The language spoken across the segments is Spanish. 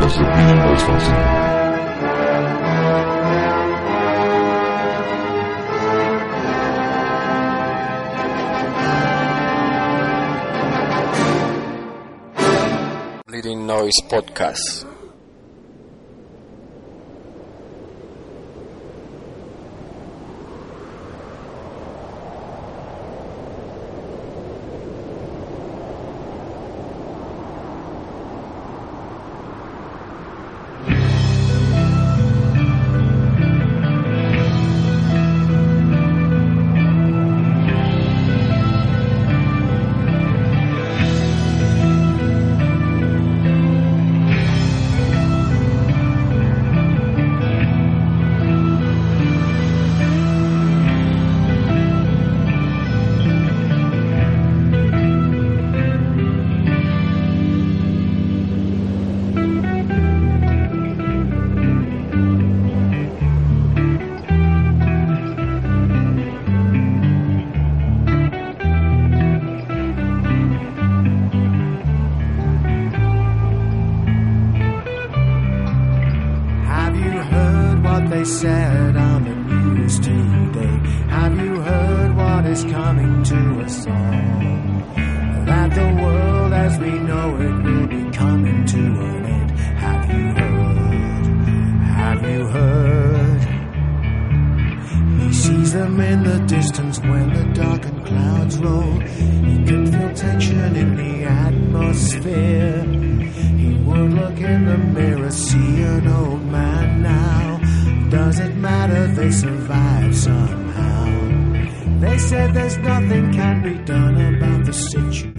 podcast de Bleeding Noise Fanzine. Bleeding Noise Podcast.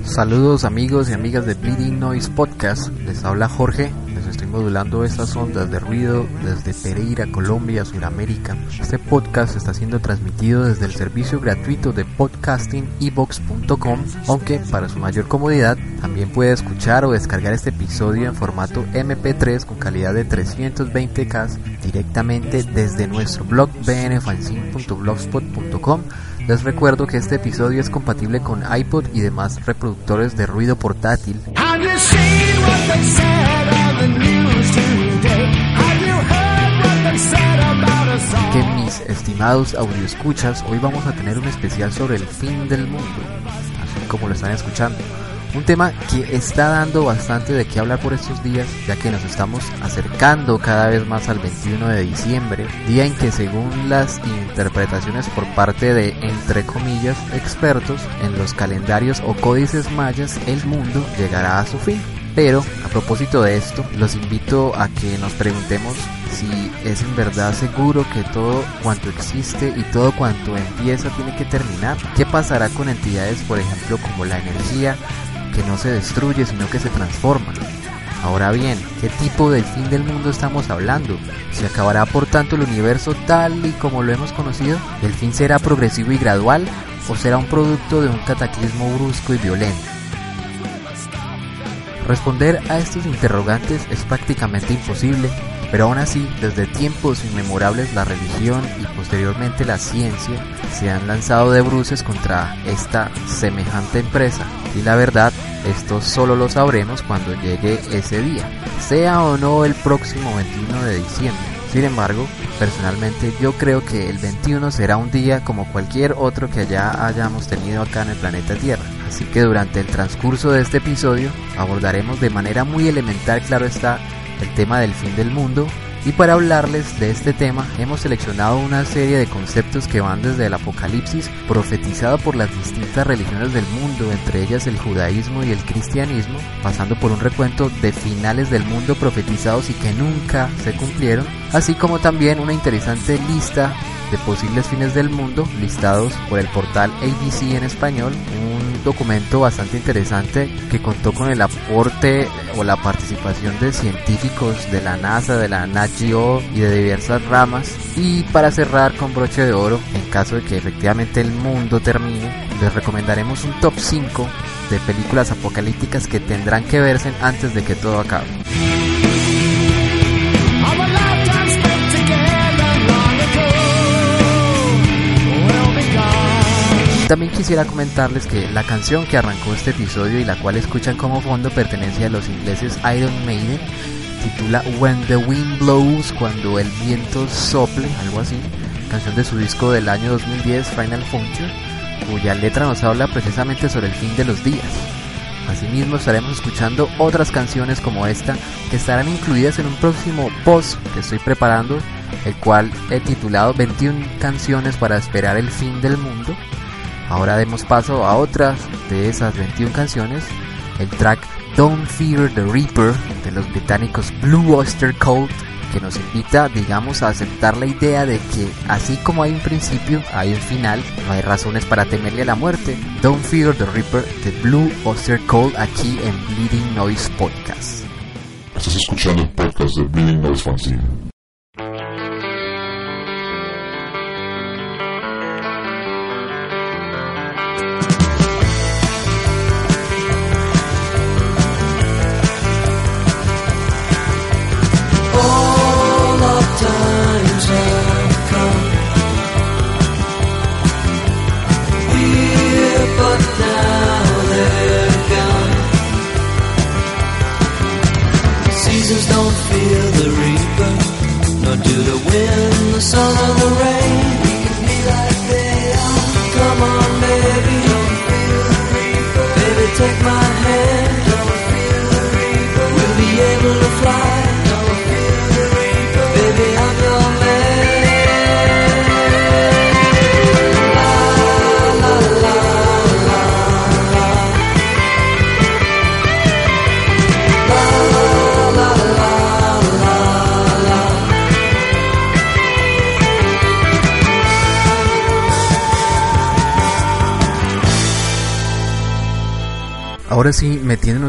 Saludos amigos y amigas de Bleeding Noise Podcast, les habla Jorge, les estoy modulando estas ondas de ruido desde Pereira, Colombia, Sudamérica. Este podcast está siendo transmitido desde el servicio gratuito de podcasting evox.com, aunque para su mayor comodidad también puede escuchar o descargar este episodio en formato MP3 con calidad de 320K directamente desde nuestro blog bnfanzine.blogspot.com les recuerdo que este episodio es compatible con iPod y demás reproductores de ruido portátil. Que mis estimados audioescuchas, hoy vamos a tener un especial sobre el fin del mundo, así como lo están escuchando. Un tema que está dando bastante de qué hablar por estos días, ya que nos estamos acercando cada vez más al 21 de diciembre, día en que según las interpretaciones por parte de, entre comillas, expertos en los calendarios o códices mayas, el mundo llegará a su fin. Pero, a propósito de esto, los invito a que nos preguntemos si es en verdad seguro que todo cuanto existe y todo cuanto empieza tiene que terminar. ¿Qué pasará con entidades, por ejemplo, como la energía, que no se destruye, sino que se transforma? Ahora bien, ¿qué tipo del fin del mundo estamos hablando? ¿Se acabará por tanto el universo tal y como lo hemos conocido? ¿El fin será progresivo y gradual o será un producto de un cataclismo brusco y violento? Responder a estos interrogantes es prácticamente imposible, pero aún así, desde tiempos inmemorables la religión y posteriormente la ciencia se han lanzado de bruces contra esta semejante empresa. Y la verdad, esto solo lo sabremos cuando llegue ese día, sea o no el próximo 21 de diciembre. Sin embargo, personalmente yo creo que el 21 será un día como cualquier otro que ya hayamos tenido acá en el planeta Tierra. Así que durante el transcurso de este episodio abordaremos de manera muy elemental, claro está, el tema del fin del mundo. Y para hablarles de este tema hemos seleccionado una serie de conceptos que van desde el apocalipsis profetizado por las distintas religiones del mundo, entre ellas el judaísmo y el cristianismo, pasando por un recuento de finales del mundo profetizados y que nunca se cumplieron, así como también una interesante lista de posibles fines del mundo listados por el portal ABC en español, un documento bastante interesante que contó con el aporte o la participación de científicos de la NASA, de la Y de diversas ramas. Y para cerrar con broche de oro, en caso de que efectivamente el mundo termine, les recomendaremos un top 5 de películas apocalípticas que tendrán que verse antes de que todo acabe. También quisiera comentarles que la canción que arrancó este episodio y la cual escuchan como fondo pertenece a los ingleses Iron Maiden titula When the Wind Blows, cuando el viento sople, algo así, canción de su disco del año 2010, Final Function, cuya letra nos habla precisamente sobre el fin de los días. Asimismo estaremos escuchando otras canciones como esta que estarán incluidas en un próximo post que estoy preparando, el cual he titulado 21 canciones para esperar el fin del mundo. Ahora demos paso a otras de esas 21 canciones, el track Don't Fear the Reaper de los británicos Blue Oyster Cult que nos invita, digamos, a aceptar la idea de que así como hay un principio, hay un final, no hay razones para temerle a la muerte. Don't Fear the Reaper de Blue Oyster Cult aquí en Bleeding Noise Podcast. Estás escuchando el podcast de Bleeding Noise Fanzine.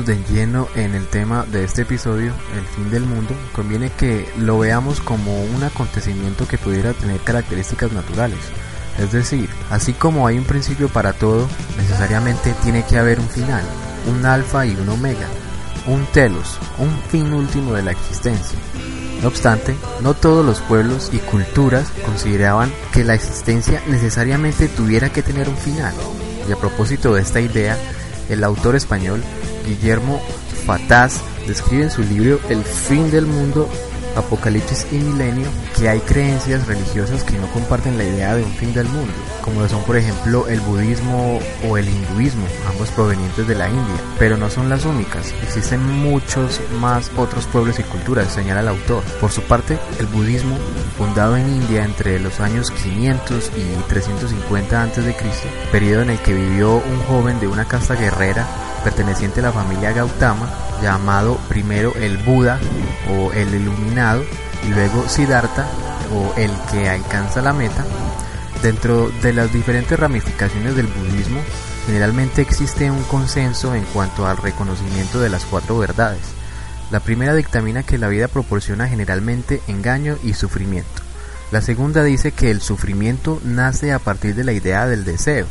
De lleno en el tema de este episodio, el fin del mundo, conviene que lo veamos como un acontecimiento que pudiera tener características naturales. Es decir, así como hay un principio para todo, necesariamente tiene que haber un final, un alfa y un omega, un telos, un fin último de la existencia. No obstante, no todos los pueblos y culturas consideraban que la existencia necesariamente tuviera que tener un final. Y a propósito de esta idea, el autor español Guillermo Fataz describe en su libro El fin del mundo, Apocalipsis y Milenio que hay creencias religiosas que no comparten la idea de un fin del mundo, como lo son por ejemplo el budismo o el hinduismo, ambos provenientes de la India, pero no son las únicas, existen muchos más otros pueblos y culturas, señala el autor. Por su parte, el budismo, fundado en India entre los años 500 y 350 a.C., periodo en el que vivió un joven de una casta guerrera perteneciente a la familia Gautama, llamado primero el Buda o el iluminado y luego Siddhartha o el que alcanza la meta. Dentro de las diferentes ramificaciones del budismo, generalmente existe un consenso en cuanto al reconocimiento de las cuatro verdades. La primera dictamina que la vida proporciona generalmente engaño y sufrimiento. La segunda dice que el sufrimiento nace a partir de la idea del deseo.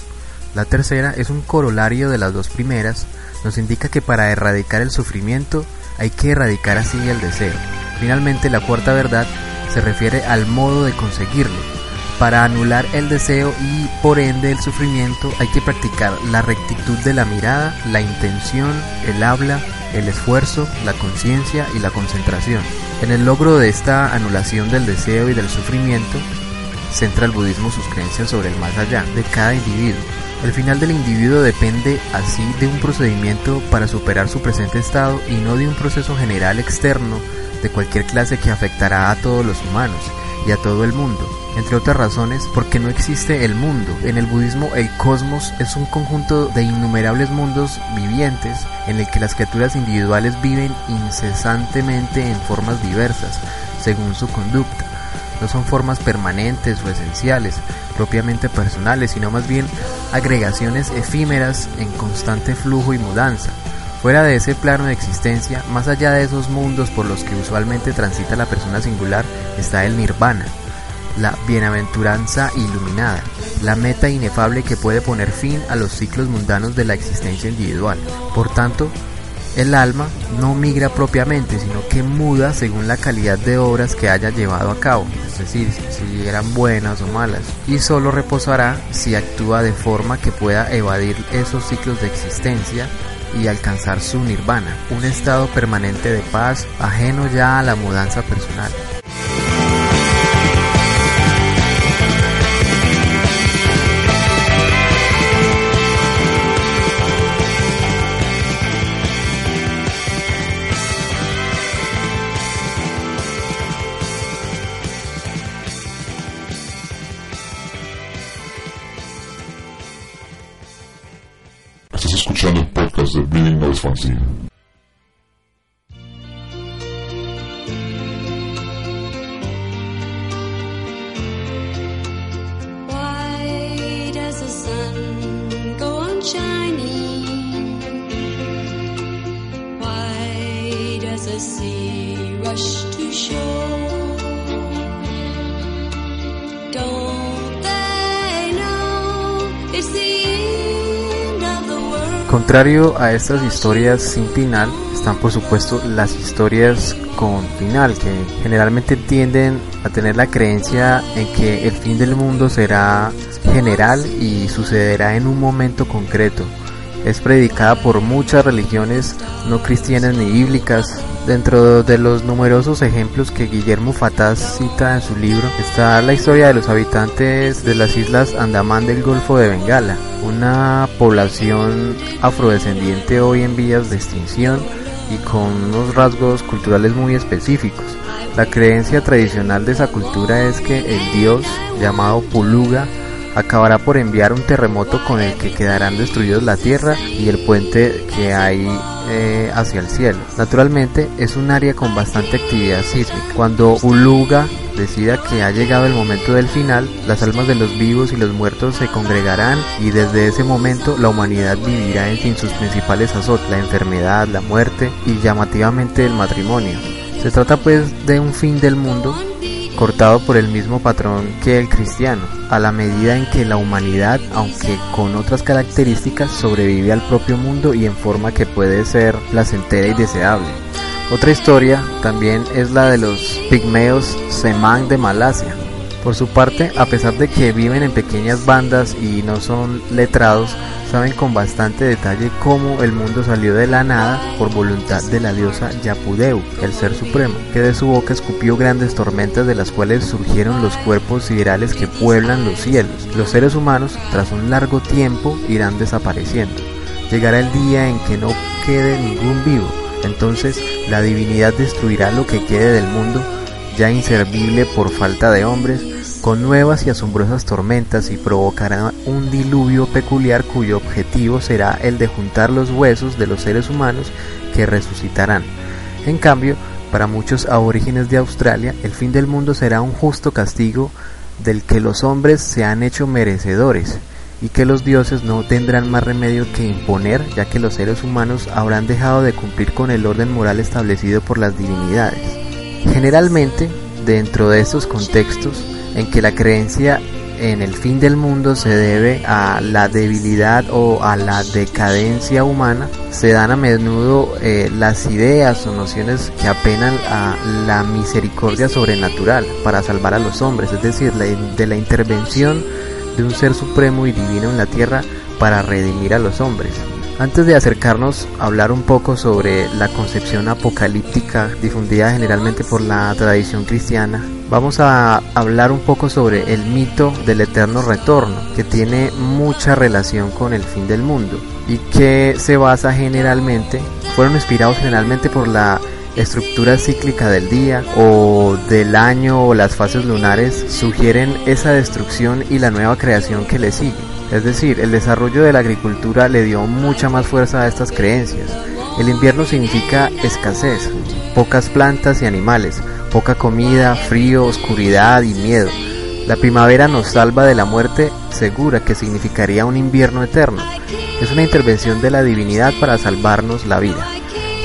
La tercera es un corolario de las dos primeras, nos indica que para erradicar el sufrimiento hay que erradicar así el deseo. Finalmente, la cuarta verdad se refiere al modo de conseguirlo. Para anular el deseo y por ende el sufrimiento hay que practicar la rectitud de la mirada, la intención, el habla, el esfuerzo, la conciencia y la concentración. En el logro de esta anulación del deseo y del sufrimiento, centra el budismo sus creencias sobre el más allá de cada individuo. El final del individuo depende así de un procedimiento para superar su presente estado y no de un proceso general externo de cualquier clase que afectará a todos los humanos y a todo el mundo. Entre otras razones, porque no existe el mundo. En el budismo el cosmos es un conjunto de innumerables mundos vivientes en el que las criaturas individuales viven incesantemente en formas diversas, según su conducta no son formas permanentes o esenciales, propiamente personales, sino más bien agregaciones efímeras en constante flujo y mudanza. Fuera de ese plano de existencia, más allá de esos mundos por los que usualmente transita la persona singular, está el nirvana, la bienaventuranza iluminada, la meta inefable que puede poner fin a los ciclos mundanos de la existencia individual. Por tanto, el alma no migra propiamente, sino que muda según la calidad de obras que haya llevado a cabo, es decir, si eran buenas o malas, y solo reposará si actúa de forma que pueda evadir esos ciclos de existencia y alcanzar su nirvana, un estado permanente de paz ajeno ya a la mudanza personal. Bleeding Contrario a estas historias sin final, están por supuesto las historias con final, que generalmente tienden a tener la creencia en que el fin del mundo será general y sucederá en un momento concreto. Es predicada por muchas religiones no cristianas ni bíblicas. Dentro de los numerosos ejemplos que Guillermo Fataz cita en su libro está la historia de los habitantes de las islas Andamán del Golfo de Bengala, una población afrodescendiente hoy en vías de extinción y con unos rasgos culturales muy específicos. La creencia tradicional de esa cultura es que el dios llamado Puluga acabará por enviar un terremoto con el que quedarán destruidos la tierra y el puente que hay eh, hacia el cielo. Naturalmente es un área con bastante actividad sísmica. Cuando Puluga decida que ha llegado el momento del final, las almas de los vivos y los muertos se congregarán y desde ese momento la humanidad vivirá en fin sus principales azotes, la enfermedad, la muerte y llamativamente el matrimonio. Se trata pues de un fin del mundo cortado por el mismo patrón que el cristiano, a la medida en que la humanidad, aunque con otras características, sobrevive al propio mundo y en forma que puede ser placentera y deseable. Otra historia también es la de los pigmeos Semán de Malasia. Por su parte, a pesar de que viven en pequeñas bandas y no son letrados, saben con bastante detalle cómo el mundo salió de la nada por voluntad de la diosa Yapudeu, el ser supremo, que de su boca escupió grandes tormentas de las cuales surgieron los cuerpos siderales que pueblan los cielos. Los seres humanos, tras un largo tiempo, irán desapareciendo. Llegará el día en que no quede ningún vivo, entonces la divinidad destruirá lo que quede del mundo, ya inservible por falta de hombres, con nuevas y asombrosas tormentas y provocará un diluvio peculiar cuyo objetivo será el de juntar los huesos de los seres humanos que resucitarán. En cambio, para muchos aborígenes de Australia, el fin del mundo será un justo castigo del que los hombres se han hecho merecedores y que los dioses no tendrán más remedio que imponer, ya que los seres humanos habrán dejado de cumplir con el orden moral establecido por las divinidades. Generalmente, dentro de estos contextos, en que la creencia en el fin del mundo se debe a la debilidad o a la decadencia humana, se dan a menudo eh, las ideas o nociones que apelan a la misericordia sobrenatural para salvar a los hombres, es decir, la- de la intervención de un ser supremo y divino en la tierra para redimir a los hombres. Antes de acercarnos a hablar un poco sobre la concepción apocalíptica difundida generalmente por la tradición cristiana, vamos a hablar un poco sobre el mito del eterno retorno, que tiene mucha relación con el fin del mundo y que se basa generalmente, fueron inspirados generalmente por la estructura cíclica del día o del año o las fases lunares sugieren esa destrucción y la nueva creación que le sigue. Es decir, el desarrollo de la agricultura le dio mucha más fuerza a estas creencias. El invierno significa escasez, pocas plantas y animales, poca comida, frío, oscuridad y miedo. La primavera nos salva de la muerte segura que significaría un invierno eterno. Es una intervención de la divinidad para salvarnos la vida.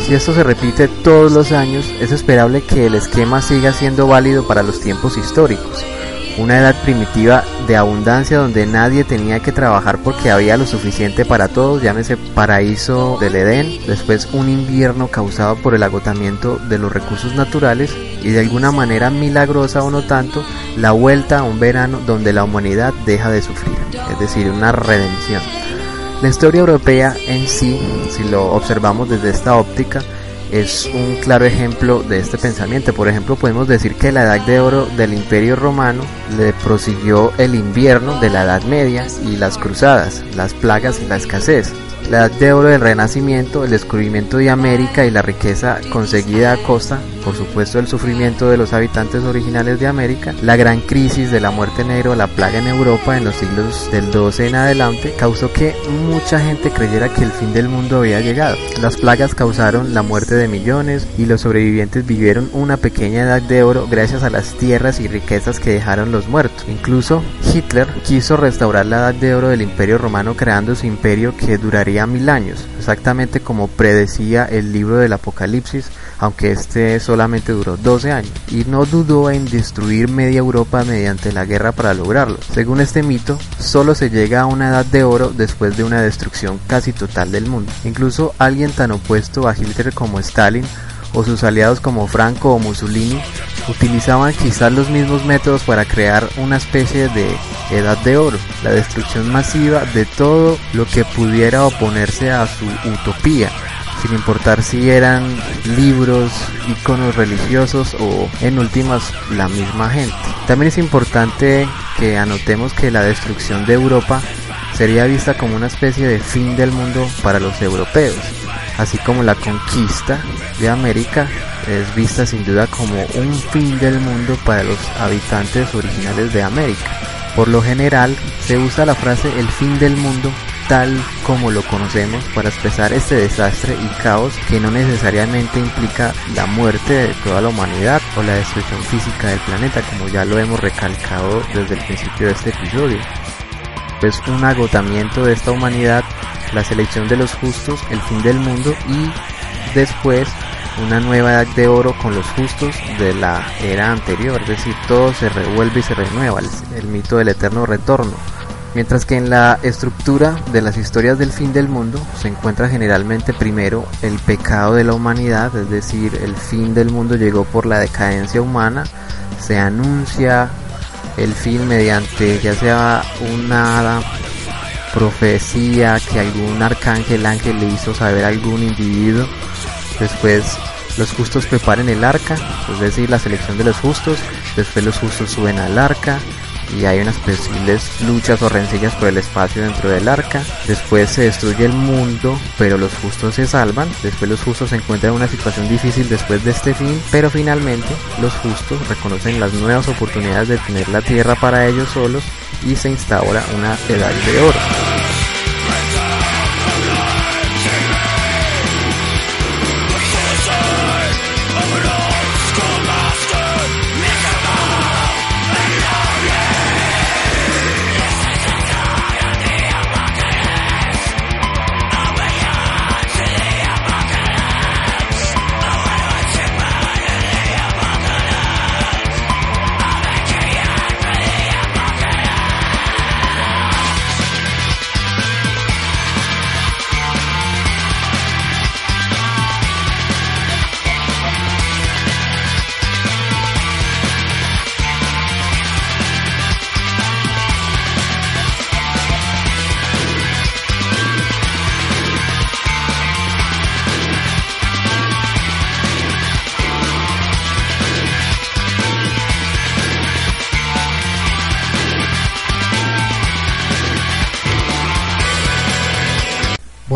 Si esto se repite todos los años, es esperable que el esquema siga siendo válido para los tiempos históricos. Una edad primitiva de abundancia donde nadie tenía que trabajar porque había lo suficiente para todos, llámese paraíso del Edén, después un invierno causado por el agotamiento de los recursos naturales y de alguna manera milagrosa o no tanto, la vuelta a un verano donde la humanidad deja de sufrir, es decir, una redención. La historia europea en sí, si lo observamos desde esta óptica, es un claro ejemplo de este pensamiento. Por ejemplo, podemos decir que la edad de oro del Imperio Romano le prosiguió el invierno de la Edad Media y las cruzadas, las plagas y la escasez la edad de oro del Renacimiento, el descubrimiento de América y la riqueza conseguida a costa, por supuesto, del sufrimiento de los habitantes originales de América, la gran crisis de la muerte negra, la plaga en Europa en los siglos del 12 en adelante, causó que mucha gente creyera que el fin del mundo había llegado. Las plagas causaron la muerte de millones y los sobrevivientes vivieron una pequeña edad de oro gracias a las tierras y riquezas que dejaron los muertos. Incluso Hitler quiso restaurar la edad de oro del imperio romano creando su imperio que duraría mil años, exactamente como predecía el libro del Apocalipsis, aunque este solamente duró 12 años, y no dudó en destruir media Europa mediante la guerra para lograrlo. Según este mito, solo se llega a una edad de oro después de una destrucción casi total del mundo. Incluso alguien tan opuesto a Hitler como Stalin o sus aliados como Franco o Mussolini utilizaban quizás los mismos métodos para crear una especie de edad de oro, la destrucción masiva de todo lo que pudiera oponerse a su utopía, sin importar si eran libros, iconos religiosos o en últimas la misma gente. También es importante que anotemos que la destrucción de Europa sería vista como una especie de fin del mundo para los europeos, así como la conquista de América es vista sin duda como un fin del mundo para los habitantes originales de América. Por lo general se usa la frase el fin del mundo tal como lo conocemos para expresar este desastre y caos que no necesariamente implica la muerte de toda la humanidad o la destrucción física del planeta como ya lo hemos recalcado desde el principio de este episodio. Es un agotamiento de esta humanidad, la selección de los justos, el fin del mundo y después una nueva edad de oro con los justos de la era anterior, es decir, todo se revuelve y se renueva, el, mito del eterno retorno. Mientras que en la estructura de las historias del fin del mundo se encuentra generalmente primero el pecado de la humanidad, es decir, el fin del mundo llegó por la decadencia humana, se anuncia el fin mediante ya sea una profecía que algún arcángel ángel le hizo saber a algún individuo después los justos preparen el arca, es decir, la selección de los justos, después los justos suben al arca y hay unas posibles luchas o rencillas por el espacio dentro del arca, después se destruye el mundo, pero los justos se salvan, después los justos se encuentran en una situación difícil después de este fin, pero finalmente los justos reconocen las nuevas oportunidades de tener la tierra para ellos solos y se instaura una edad de oro.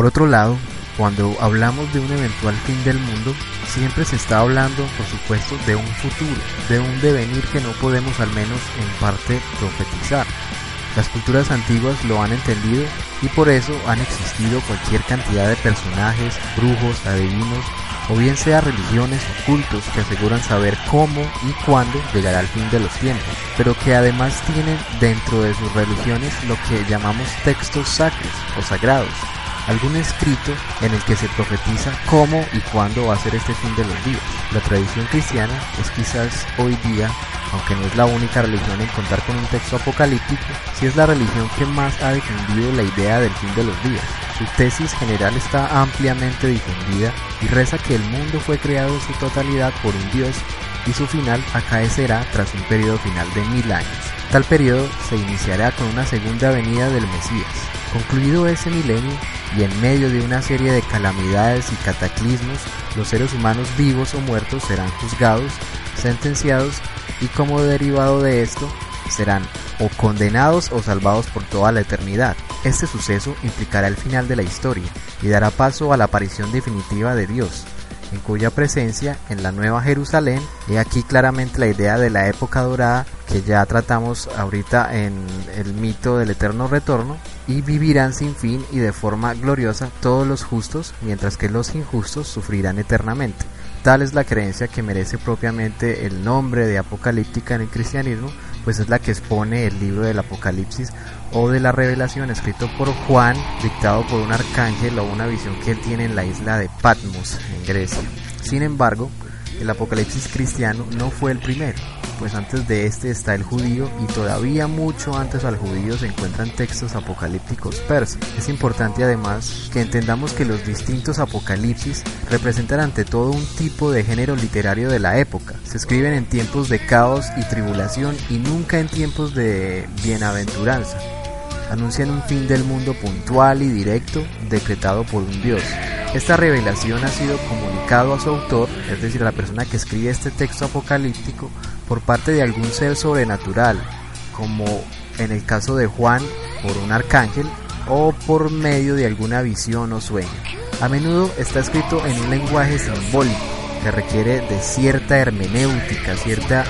Por otro lado, cuando hablamos de un eventual fin del mundo, siempre se está hablando, por supuesto, de un futuro, de un devenir que no podemos al menos en parte profetizar. Las culturas antiguas lo han entendido y por eso han existido cualquier cantidad de personajes, brujos, adivinos, o bien sea religiones o cultos que aseguran saber cómo y cuándo llegará el fin de los tiempos, pero que además tienen dentro de sus religiones lo que llamamos textos sacros o sagrados, algún escrito en el que se profetiza cómo y cuándo va a ser este fin de los días. La tradición cristiana es quizás hoy día, aunque no es la única religión en contar con un texto apocalíptico, sí es la religión que más ha difundido la idea del fin de los días. Su tesis general está ampliamente difundida y reza que el mundo fue creado en su totalidad por un Dios y su final acaecerá tras un periodo final de mil años. Tal periodo se iniciará con una segunda venida del Mesías, Concluido ese milenio y en medio de una serie de calamidades y cataclismos, los seres humanos vivos o muertos serán juzgados, sentenciados y como derivado de esto serán o condenados o salvados por toda la eternidad. Este suceso implicará el final de la historia y dará paso a la aparición definitiva de Dios, en cuya presencia en la Nueva Jerusalén, y aquí claramente la idea de la época dorada que ya tratamos ahorita en el mito del eterno retorno, y vivirán sin fin y de forma gloriosa todos los justos, mientras que los injustos sufrirán eternamente. Tal es la creencia que merece propiamente el nombre de apocalíptica en el cristianismo, pues es la que expone el libro del Apocalipsis o de la revelación escrito por Juan, dictado por un arcángel o una visión que él tiene en la isla de Patmos, en Grecia. Sin embargo, el Apocalipsis cristiano no fue el primero, pues antes de este está el judío y todavía mucho antes al judío se encuentran textos apocalípticos persas. Es importante además que entendamos que los distintos apocalipsis representan ante todo un tipo de género literario de la época. Se escriben en tiempos de caos y tribulación y nunca en tiempos de bienaventuranza. Anuncian un fin del mundo puntual y directo decretado por un Dios. Esta revelación ha sido comunicado a su autor, es decir, a la persona que escribe este texto apocalíptico, por parte de algún ser sobrenatural, como en el caso de Juan por un arcángel o por medio de alguna visión o sueño. A menudo está escrito en un lenguaje simbólico que requiere de cierta hermenéutica, cierta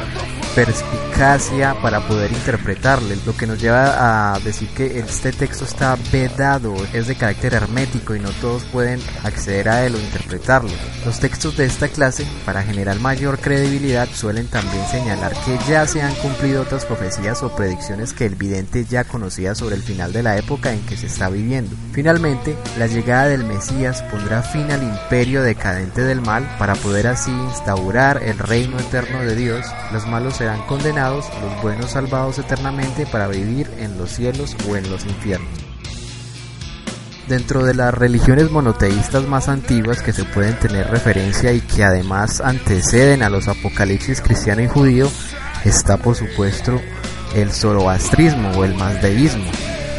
perspicacia para poder interpretarle, lo que nos lleva a decir que este texto está vedado, es de carácter hermético y no todos pueden acceder a él o interpretarlo. Los textos de esta clase, para generar mayor credibilidad, suelen también señalar que ya se han cumplido otras profecías o predicciones que el vidente ya conocía sobre el final de la época en que se está viviendo. Finalmente, la llegada del Mesías pondrá fin al imperio decadente del mal para poder así instaurar el reino eterno de Dios. Los malos serán condenados, los buenos salvados eternamente para vivir en los cielos o en los infiernos. Dentro de las religiones monoteístas más antiguas que se pueden tener referencia y que además anteceden a los apocalipsis cristiano y judío, está por supuesto el zoroastrismo o el mazdeísmo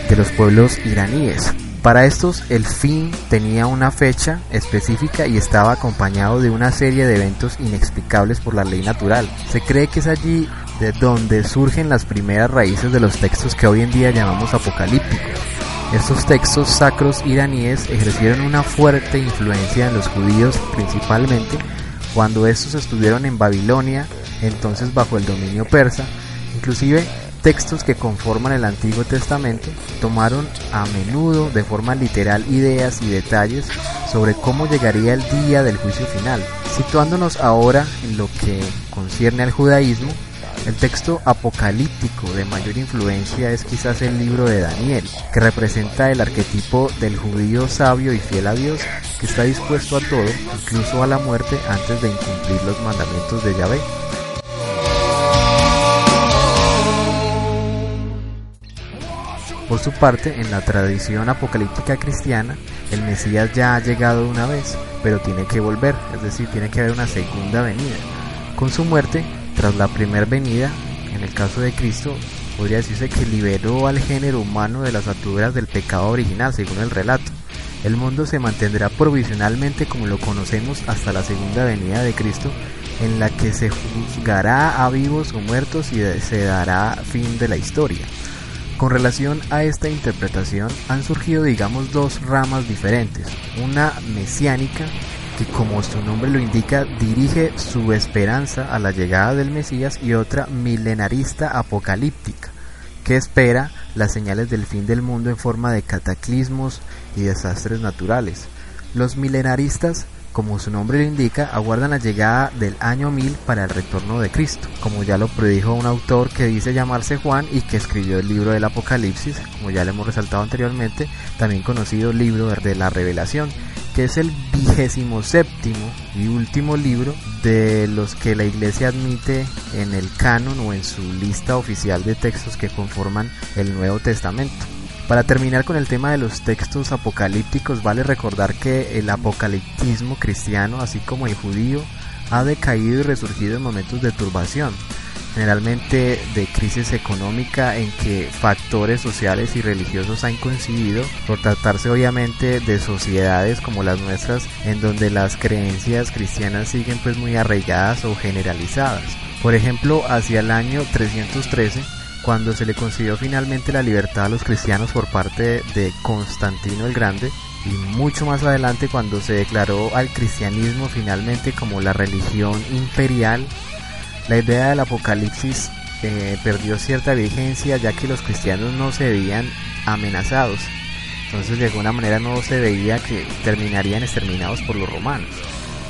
de los pueblos iraníes. Para estos el fin tenía una fecha específica y estaba acompañado de una serie de eventos inexplicables por la ley natural. Se cree que es allí de donde surgen las primeras raíces de los textos que hoy en día llamamos apocalípticos. Estos textos sacros iraníes ejercieron una fuerte influencia en los judíos principalmente cuando estos estuvieron en Babilonia, entonces bajo el dominio persa, inclusive textos que conforman el Antiguo Testamento tomaron a menudo de forma literal ideas y detalles sobre cómo llegaría el día del juicio final. Situándonos ahora en lo que concierne al judaísmo, el texto apocalíptico de mayor influencia es quizás el libro de Daniel, que representa el arquetipo del judío sabio y fiel a Dios que está dispuesto a todo, incluso a la muerte, antes de incumplir los mandamientos de Yahvé. Por su parte, en la tradición apocalíptica cristiana, el Mesías ya ha llegado una vez, pero tiene que volver, es decir, tiene que haber una segunda venida. Con su muerte, tras la primera venida, en el caso de Cristo, podría decirse que liberó al género humano de las ataduras del pecado original, según el relato. El mundo se mantendrá provisionalmente como lo conocemos hasta la segunda venida de Cristo, en la que se juzgará a vivos o muertos y se dará fin de la historia. Con relación a esta interpretación han surgido digamos dos ramas diferentes, una mesiánica que como su nombre lo indica dirige su esperanza a la llegada del Mesías y otra milenarista apocalíptica que espera las señales del fin del mundo en forma de cataclismos y desastres naturales. Los milenaristas como su nombre lo indica, aguardan la llegada del año 1000 para el retorno de Cristo, como ya lo predijo un autor que dice llamarse Juan y que escribió el libro del Apocalipsis, como ya le hemos resaltado anteriormente, también conocido libro de la Revelación, que es el vigésimo séptimo y último libro de los que la iglesia admite en el canon o en su lista oficial de textos que conforman el Nuevo Testamento. Para terminar con el tema de los textos apocalípticos, vale recordar que el apocaliptismo cristiano, así como el judío, ha decaído y resurgido en momentos de turbación. generalmente de crisis económica en que factores sociales y religiosos han coincidido por tratarse obviamente de sociedades como las nuestras en donde las creencias cristianas siguen pues muy arraigadas o generalizadas. Por ejemplo, hacia el año 313 cuando se le concedió finalmente la libertad a los cristianos por parte de Constantino el Grande, y mucho más adelante cuando se declaró al cristianismo finalmente como la religión imperial, la idea del apocalipsis eh, perdió cierta vigencia ya que los cristianos no se veían amenazados. Entonces de alguna manera no se veía que terminarían exterminados por los romanos.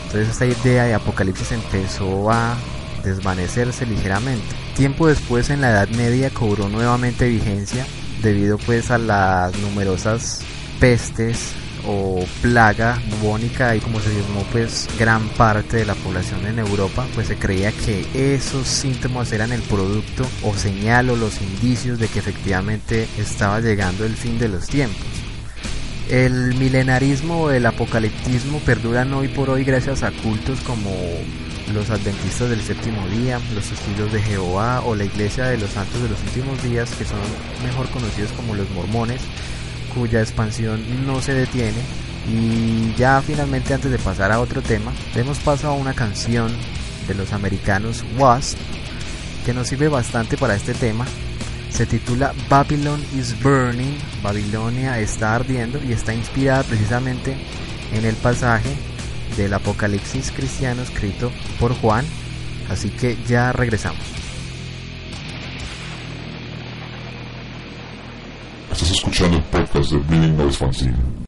Entonces esta idea de apocalipsis empezó a desvanecerse ligeramente. Tiempo después en la Edad Media cobró nuevamente vigencia debido pues a las numerosas pestes o plaga bubónica y como se llamó pues gran parte de la población en Europa pues se creía que esos síntomas eran el producto o señal o los indicios de que efectivamente estaba llegando el fin de los tiempos. El milenarismo o el apocaliptismo perduran hoy por hoy gracias a cultos como los adventistas del séptimo día, los testigos de Jehová o la iglesia de los santos de los últimos días, que son mejor conocidos como los mormones, cuya expansión no se detiene. Y ya finalmente antes de pasar a otro tema, demos paso a una canción de los americanos Wasp, que nos sirve bastante para este tema. Se titula Babylon is Burning, Babilonia está ardiendo y está inspirada precisamente en el pasaje del Apocalipsis cristiano escrito por Juan. Así que ya regresamos. Estás escuchando el podcast de Bleeding Noise Fanzine.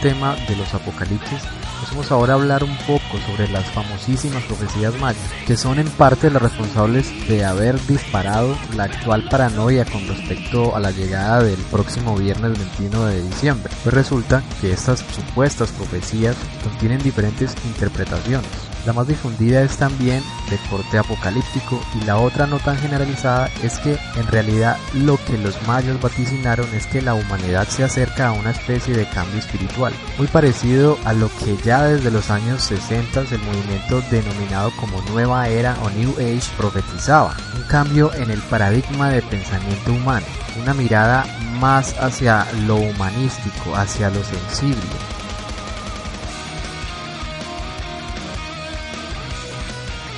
Tema de los apocalipsis, pasemos ahora a hablar un poco sobre las famosísimas profecías mayas, que son en parte las responsables de haber disparado la actual paranoia con respecto a la llegada del próximo viernes 21 de diciembre. Pues resulta que estas supuestas profecías contienen diferentes interpretaciones. La más difundida es también de corte apocalíptico y la otra no tan generalizada es que en realidad lo que los mayas vaticinaron es que la humanidad se acerca a una especie de cambio espiritual, muy parecido a lo que ya desde los años 60 el movimiento denominado como Nueva Era o New Age profetizaba, un cambio en el paradigma de pensamiento humano, una mirada más hacia lo humanístico, hacia lo sensible,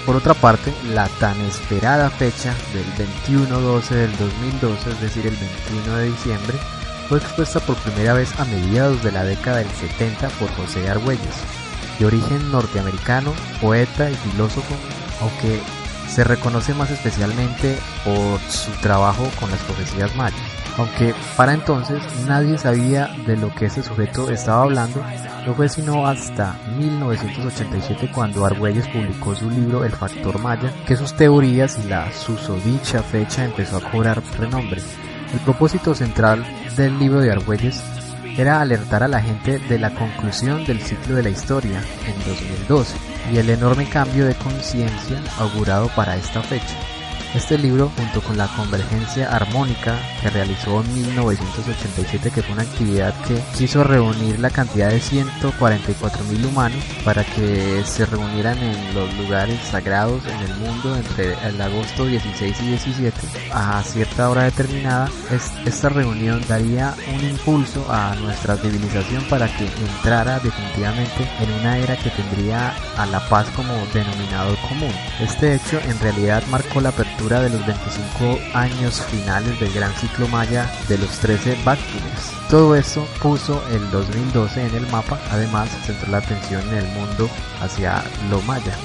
Por otra parte, la tan esperada fecha del 21-12 del 2012, es decir, el 21 de diciembre, fue expuesta por primera vez a mediados de la década del 70 por José Argüelles, de origen norteamericano, poeta y filósofo, aunque se reconoce más especialmente por su trabajo con las profecías mayas. Aunque para entonces nadie sabía de lo que ese sujeto estaba hablando, no fue sino hasta 1987 cuando Argüelles publicó su libro El Factor Maya que sus teorías y la susodicha fecha empezó a cobrar renombre. El propósito central del libro de Argüelles era alertar a la gente de la conclusión del ciclo de la historia en 2012 y el enorme cambio de conciencia augurado para esta fecha. Este libro, junto con la convergencia armónica que realizó en 1987, que fue una actividad que quiso reunir la cantidad de 144.000 humanos para que se reunieran en los lugares sagrados en el mundo entre el agosto 16 y 17 a cierta hora determinada, esta reunión daría un impulso a nuestra civilización para que entrara definitivamente en una era que tendría a la paz como denominador común. Este hecho en realidad marcó la apertura de los 25 años finales del gran ciclo maya de los 13 Báctules. Todo esto puso el 2012 en el mapa, además centró la atención en el mundo hacia lo maya.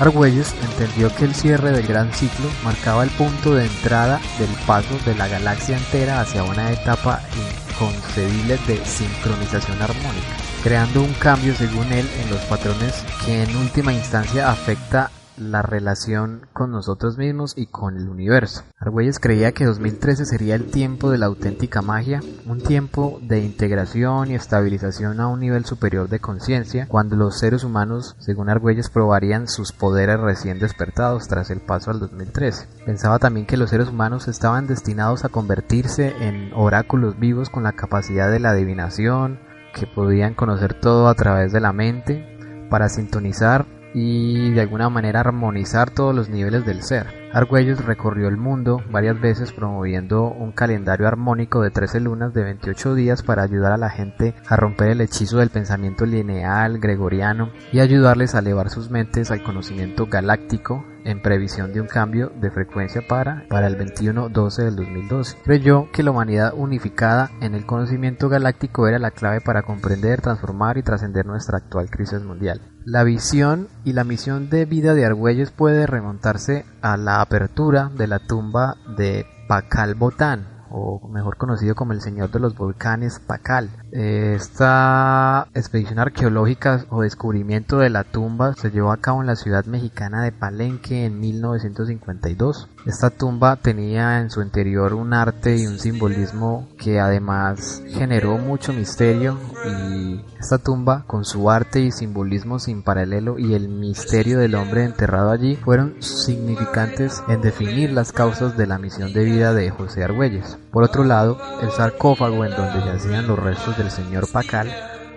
Argüelles entendió que el cierre del gran ciclo marcaba el punto de entrada del paso de la galaxia entera hacia una etapa inconcebible de sincronización armónica, creando un cambio según él en los patrones que en última instancia afecta la relación con nosotros mismos y con el universo. Argüelles creía que 2013 sería el tiempo de la auténtica magia, un tiempo de integración y estabilización a un nivel superior de conciencia, cuando los seres humanos, según Argüelles, probarían sus poderes recién despertados tras el paso al 2013. Pensaba también que los seres humanos estaban destinados a convertirse en oráculos vivos con la capacidad de la adivinación, que podían conocer todo a través de la mente, para sintonizar y de alguna manera armonizar todos los niveles del ser. Argüelles recorrió el mundo varias veces promoviendo un calendario armónico de 13 lunas de 28 días para ayudar a la gente a romper el hechizo del pensamiento lineal gregoriano y ayudarles a elevar sus mentes al conocimiento galáctico en previsión de un cambio de frecuencia para, para el 21-12 del 2012. Creyó que la humanidad unificada en el conocimiento galáctico era la clave para comprender, transformar y trascender nuestra actual crisis mundial. La visión y la misión de vida de Argüelles puede remontarse a la apertura de la tumba de Pakal Botán, o mejor conocido como el Señor de los Volcanes Pakal. Esta expedición arqueológica o descubrimiento de la tumba se llevó a cabo en la ciudad mexicana de Palenque en 1952. Esta tumba tenía en su interior un arte y un simbolismo que además generó mucho misterio y esta tumba con su arte y simbolismo sin paralelo y el misterio del hombre enterrado allí fueron significantes en definir las causas de la misión de vida de José Argüelles. Por otro lado, el sarcófago en donde yacían los restos del señor Pacal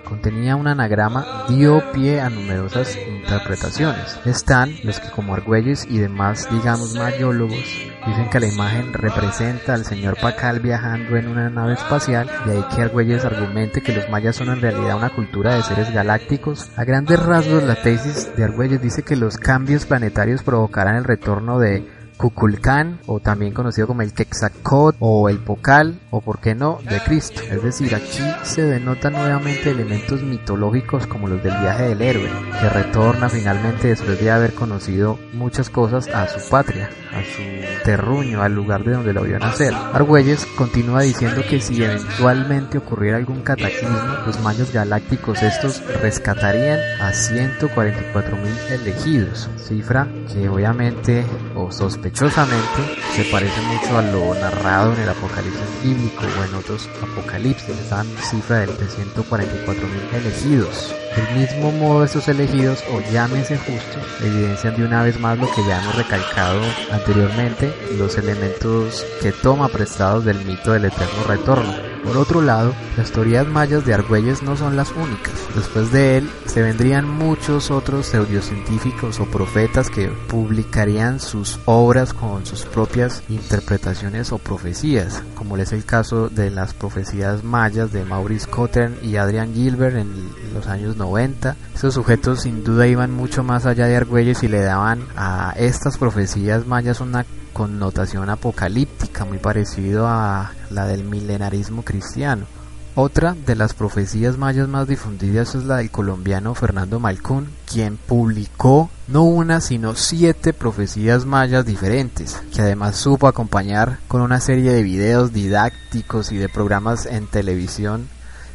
contenía un anagrama dio pie a numerosas interpretaciones. Están los que como Argüelles y demás, digamos, mayólogos, dicen que la imagen representa al señor Pacal viajando en una nave espacial, de ahí que Argüelles argumente que los mayas son en realidad una cultura de seres galácticos. A grandes rasgos, la tesis de Argüelles dice que los cambios planetarios provocarán el retorno de Kukulcán o también conocido como el Quexacot o el Pocal o por qué no de Cristo. Es decir, aquí se denotan nuevamente elementos mitológicos como los del viaje del héroe, que retorna finalmente después de haber conocido muchas cosas a su patria, a su terruño, al lugar de donde lo vio nacer. Argüelles continúa diciendo que si eventualmente ocurriera algún cataclismo, los mayos galácticos estos rescatarían a 144.000 elegidos, cifra que obviamente o sospechosa sospechosamente se parece mucho a lo narrado en el Apocalipsis bíblico o en otros Apocalipsis, dan cifra de 344.000 elegidos. Del mismo modo estos elegidos, o llámese justo, evidencian de una vez más lo que ya hemos recalcado anteriormente, los elementos que toma prestados del mito del eterno retorno. Por otro lado, las teorías mayas de Argüelles no son las únicas. Después de él, se vendrían muchos otros pseudocientíficos o profetas que publicarían sus obras con sus propias interpretaciones o profecías, como es el caso de las profecías mayas de Maurice Cotern y Adrian Gilbert en los años 90. Estos sujetos sin duda iban mucho más allá de Argüelles y le daban a estas profecías mayas una connotación apocalíptica muy parecido a la del milenarismo cristiano. Otra de las profecías mayas más difundidas es la del colombiano Fernando Malcún, quien publicó no una sino siete profecías mayas diferentes, que además supo acompañar con una serie de videos didácticos y de programas en televisión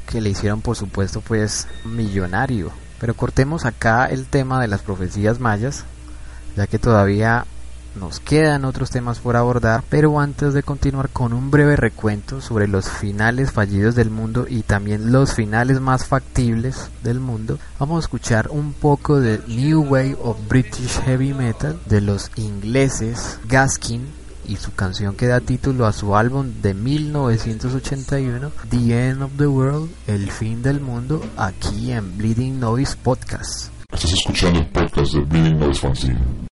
que le hicieron por supuesto pues millonario. Pero cortemos acá el tema de las profecías mayas, ya que todavía nos quedan otros temas por abordar, pero antes de continuar con un breve recuento sobre los finales fallidos del mundo y también los finales más factibles del mundo, vamos a escuchar un poco de New Wave of British Heavy Metal de los ingleses Gaskin y su canción que da título a su álbum de 1981, The End of the World, El fin del mundo, aquí en Bleeding Noise Podcast. Estás escuchando el podcast de Bleeding Noise Fanzine.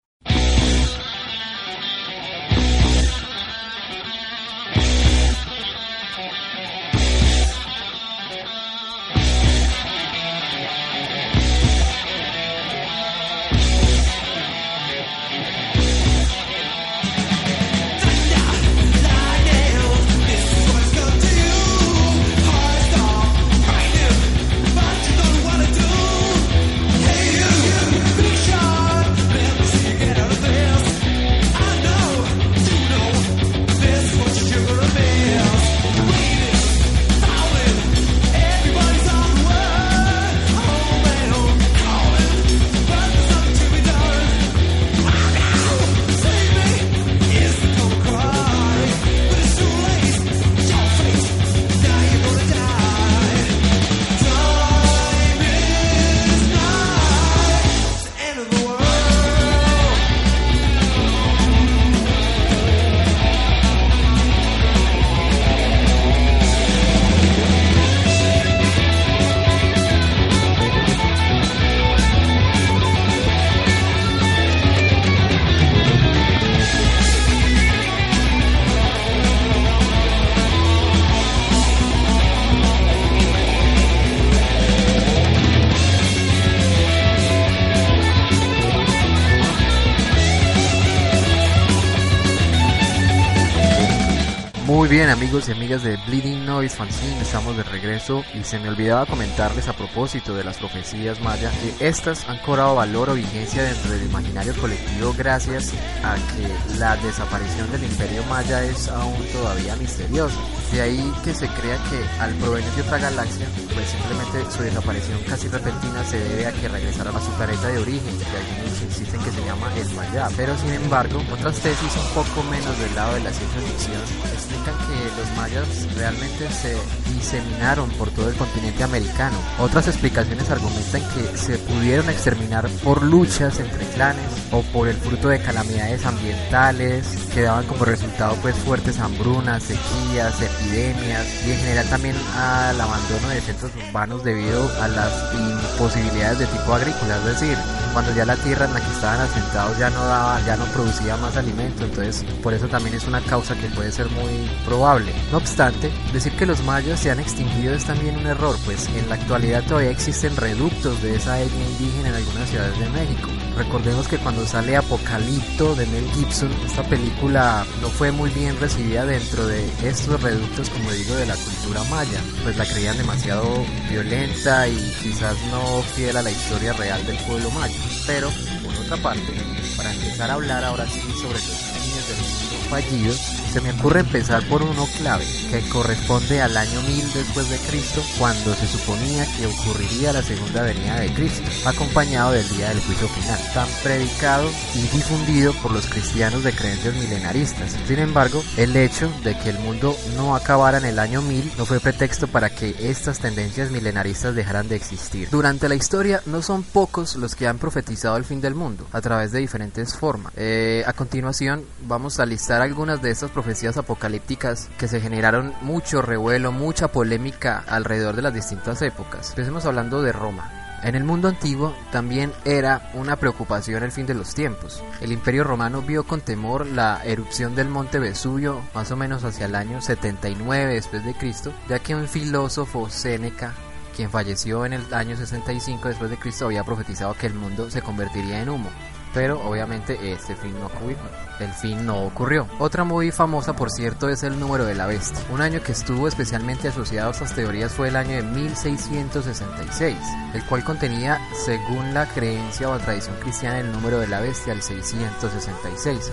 Bien amigos y amigas de Bleeding Noise Fanzine, estamos de regreso y se me olvidaba comentarles a propósito de las profecías mayas que estas han cobrado valor o vigencia dentro del imaginario colectivo gracias a que la desaparición del imperio maya es aún todavía misteriosa. De ahí que se crea que al provenir de otra galaxia, pues simplemente su desaparición casi repentina se debe a que regresaron a su planeta de origen, que algunos insisten que se llama el Maya. Pero sin embargo, otras tesis un poco menos del lado de la ciencia ficción explican que los mayas realmente se diseminaron por todo el continente americano. Otras explicaciones argumentan que se pudieron exterminar por luchas entre clanes o por el fruto de calamidades ambientales que daban como resultado pues fuertes hambrunas, sequías, epidemias y en general también al abandono de centros urbanos debido a las imposibilidades de tipo agrícola, es decir, cuando ya la tierra en la que estaban asentados ya no daba, ya no producía más alimento, entonces por eso también es una causa que puede ser muy probable. No obstante, decir que los mayas se han extinguido es también un error, pues en la actualidad todavía existen reductos de esa etnia indígena en algunas ciudades de México. Recordemos que cuando sale Apocalipto de Mel Gibson, esta película no fue muy bien recibida dentro de estos reductos, como digo, de la cultura maya, pues la creían demasiado violenta y quizás no fiel a la historia real del pueblo maya. Pero, por otra parte, para empezar a hablar ahora sí sobre los fines del mundo fallidos, se me ocurre empezar por uno clave, que corresponde al año 1000 después de Cristo, cuando se suponía que ocurriría la segunda venida de Cristo, acompañado del día del juicio final, tan predicado y difundido por los cristianos de creencias milenaristas. Sin embargo, el hecho de que el mundo no acabara en el año 1000 no fue pretexto para que estas tendencias milenaristas dejaran de existir. Durante la historia no son pocos los que han profetizado el fin del mundo a través de diferentes formas. Eh, a continuación vamos a listar algunas de estas apocalípticas que se generaron mucho revuelo, mucha polémica alrededor de las distintas épocas. Empecemos hablando de Roma. En el mundo antiguo también era una preocupación el fin de los tiempos. El imperio romano vio con temor la erupción del monte Vesubio más o menos hacia el año 79 después de Cristo, ya que un filósofo Séneca quien falleció en el año 65 después de Cristo había profetizado que el mundo se convertiría en humo. Pero obviamente este fin no ocurrió. El fin no. Otra muy famosa, por cierto, es el número de la bestia. Un año que estuvo especialmente asociado a estas teorías fue el año de 1666, el cual contenía, según la creencia o tradición cristiana, el número de la bestia, el 666.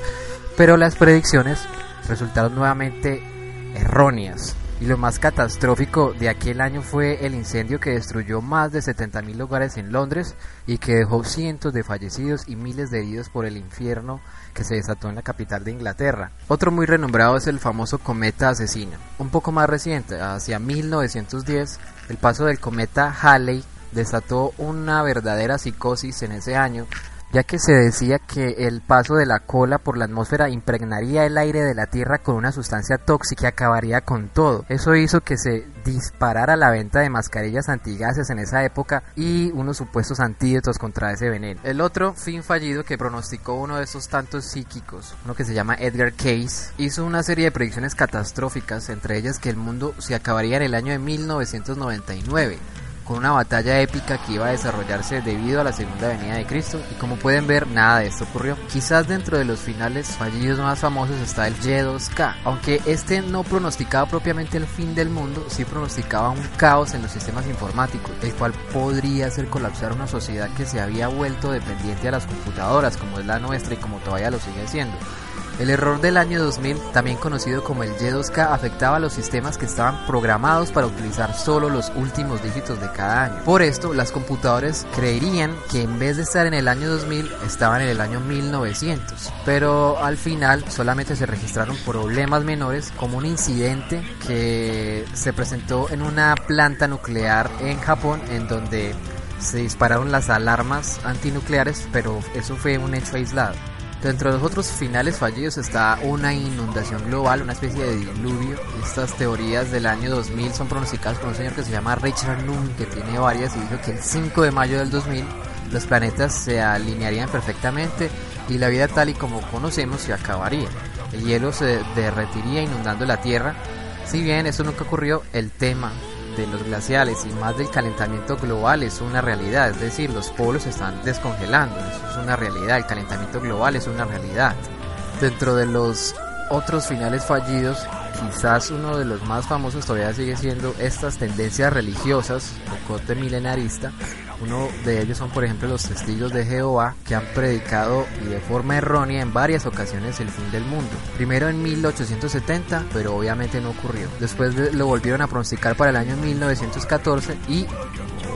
Pero las predicciones resultaron nuevamente erróneas. Y lo más catastrófico de aquel año fue el incendio que destruyó más de 70.000 hogares en Londres y que dejó cientos de fallecidos y miles de heridos por el infierno que se desató en la capital de Inglaterra. Otro muy renombrado es el famoso cometa asesino. Un poco más reciente, hacia 1910, el paso del cometa Halley desató una verdadera psicosis en ese año ya que se decía que el paso de la cola por la atmósfera impregnaría el aire de la Tierra con una sustancia tóxica que acabaría con todo. Eso hizo que se disparara la venta de mascarillas antigases en esa época y unos supuestos antídotos contra ese veneno. El otro fin fallido que pronosticó uno de esos tantos psíquicos, uno que se llama Edgar Case, hizo una serie de predicciones catastróficas, entre ellas que el mundo se acabaría en el año de 1999 con una batalla épica que iba a desarrollarse debido a la segunda venida de Cristo y como pueden ver nada de esto ocurrió. Quizás dentro de los finales fallidos más famosos está el Y2K, aunque este no pronosticaba propiamente el fin del mundo, sí pronosticaba un caos en los sistemas informáticos, el cual podría hacer colapsar una sociedad que se había vuelto dependiente a las computadoras como es la nuestra y como todavía lo sigue siendo. El error del año 2000, también conocido como el Y2K, afectaba a los sistemas que estaban programados para utilizar solo los últimos dígitos de cada año. Por esto, las computadoras creerían que en vez de estar en el año 2000, estaban en el año 1900. Pero al final solamente se registraron problemas menores como un incidente que se presentó en una planta nuclear en Japón en donde se dispararon las alarmas antinucleares, pero eso fue un hecho aislado. Dentro de los otros finales fallidos está una inundación global, una especie de diluvio. Estas teorías del año 2000 son pronosticadas por un señor que se llama Richard Nunn, que tiene varias y dijo que el 5 de mayo del 2000 los planetas se alinearían perfectamente y la vida tal y como conocemos se acabaría. El hielo se derretiría inundando la Tierra. Si bien eso nunca ocurrió, el tema de los glaciales y más del calentamiento global es una realidad, es decir, los polos se están descongelando, eso es una realidad, el calentamiento global es una realidad. Dentro de los otros finales fallidos, quizás uno de los más famosos todavía sigue siendo estas tendencias religiosas, o corte milenarista. Uno de ellos son, por ejemplo, los testigos de Jehová, que han predicado y de forma errónea en varias ocasiones el fin del mundo. Primero en 1870, pero obviamente no ocurrió. Después de- lo volvieron a pronosticar para el año 1914 y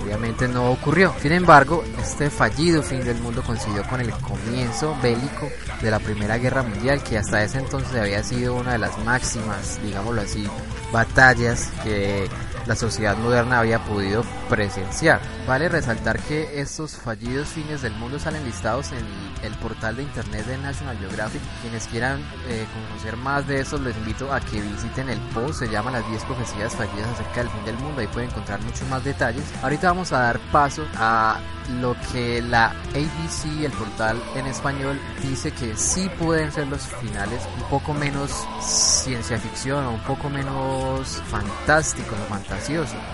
obviamente no ocurrió. Sin embargo, este fallido fin del mundo coincidió con el comienzo bélico de la Primera Guerra Mundial, que hasta ese entonces había sido una de las máximas, digámoslo así, batallas que la sociedad moderna había podido presenciar. Vale resaltar que estos fallidos fines del mundo salen listados en el portal de internet de National Geographic. Quienes quieran eh, conocer más de eso, les invito a que visiten el post, se llama Las 10 profecías fallidas acerca del fin del mundo, ahí pueden encontrar muchos más detalles. Ahorita vamos a dar paso a lo que la ABC, el portal en español, dice que sí pueden ser los finales un poco menos ciencia ficción o un poco menos fantásticos o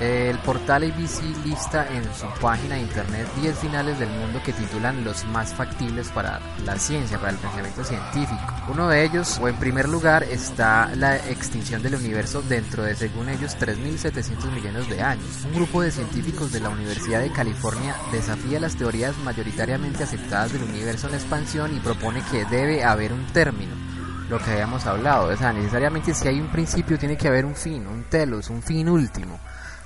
El portal ABC lista en su página de internet 10 finales del mundo que titulan los más factibles para la ciencia, para el pensamiento científico. Uno de ellos, o en primer lugar, está la extinción del universo dentro de, según ellos, 3.700 millones de años. Un grupo de científicos de la Universidad de California desafía las teorías mayoritariamente aceptadas del universo en expansión y propone que debe haber un término. Lo que habíamos hablado. O sea, necesariamente si hay un principio tiene que haber un fin, un telos, un fin último.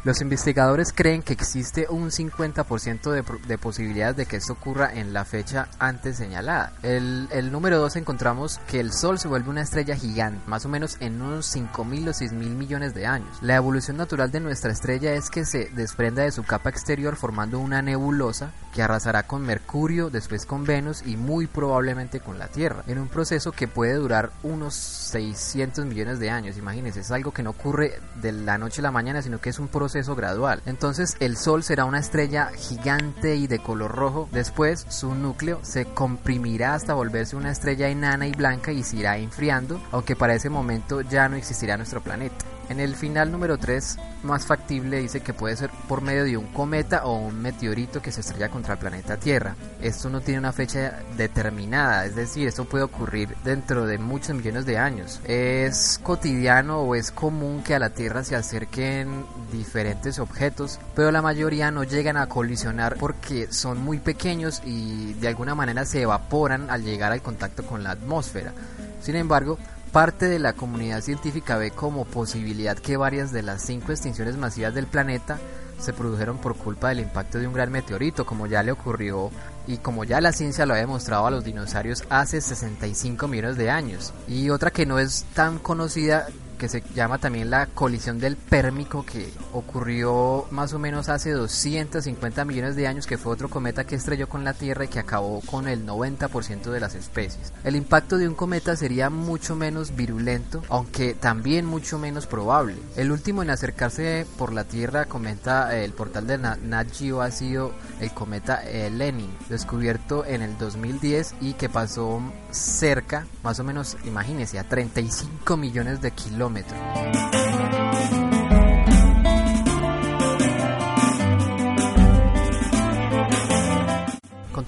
Los investigadores creen que existe un 50% de, de posibilidades de que esto ocurra en la fecha antes señalada. El, el número 2 encontramos que el Sol se vuelve una estrella gigante, más o menos en unos 5.000 o 6.000 millones de años. La evolución natural de nuestra estrella es que se desprenda de su capa exterior formando una nebulosa que arrasará con Mercurio, después con Venus y muy probablemente con la Tierra, en un proceso que puede durar unos 600 millones de años. Imagínense, es algo que no ocurre de la noche a la mañana, sino que es un proceso gradual. Entonces, el Sol será una estrella gigante y de color rojo. Después, su núcleo se comprimirá hasta volverse una estrella enana y blanca y se irá enfriando, aunque para ese momento ya no existirá nuestro planeta. En el final número 3, más factible dice que puede ser por medio de un cometa o un meteorito que se estrella contra el planeta Tierra. Esto no tiene una fecha determinada, es decir, esto puede ocurrir dentro de muchos millones de años. Es cotidiano o es común que a la Tierra se acerquen diferentes objetos, pero la mayoría no llegan a colisionar porque son muy pequeños y de alguna manera se evaporan al llegar al contacto con la atmósfera. Sin embargo, Parte de la comunidad científica ve como posibilidad que varias de las cinco extinciones masivas del planeta se produjeron por culpa del impacto de un gran meteorito, como ya le ocurrió y como ya la ciencia lo ha demostrado a los dinosaurios hace 65 millones de años. Y otra que no es tan conocida que se llama también la colisión del Pérmico que ocurrió más o menos hace 250 millones de años que fue otro cometa que estrelló con la Tierra y que acabó con el 90% de las especies. El impacto de un cometa sería mucho menos virulento, aunque también mucho menos probable. El último en acercarse por la Tierra, comenta eh, el portal de Na- Nat Geo, ha sido el cometa eh, Lenin, descubierto en el 2010 y que pasó cerca, más o menos, imagínense, a 35 millones de kilómetros kilómetro.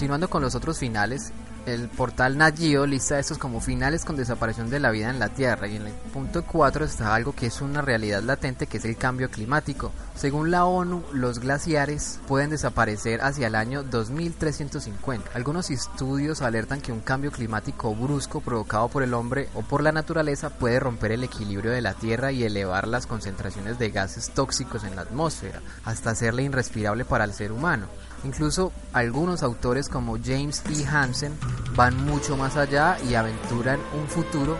Continuando con los otros finales, el portal Nat Geo lista estos como finales con desaparición de la vida en la Tierra y en el punto 4 está algo que es una realidad latente que es el cambio climático. Según la ONU, los glaciares pueden desaparecer hacia el año 2350. Algunos estudios alertan que un cambio climático brusco provocado por el hombre o por la naturaleza puede romper el equilibrio de la Tierra y elevar las concentraciones de gases tóxicos en la atmósfera hasta hacerla irrespirable para el ser humano. Incluso algunos autores como James E. Hansen van mucho más allá y aventuran un futuro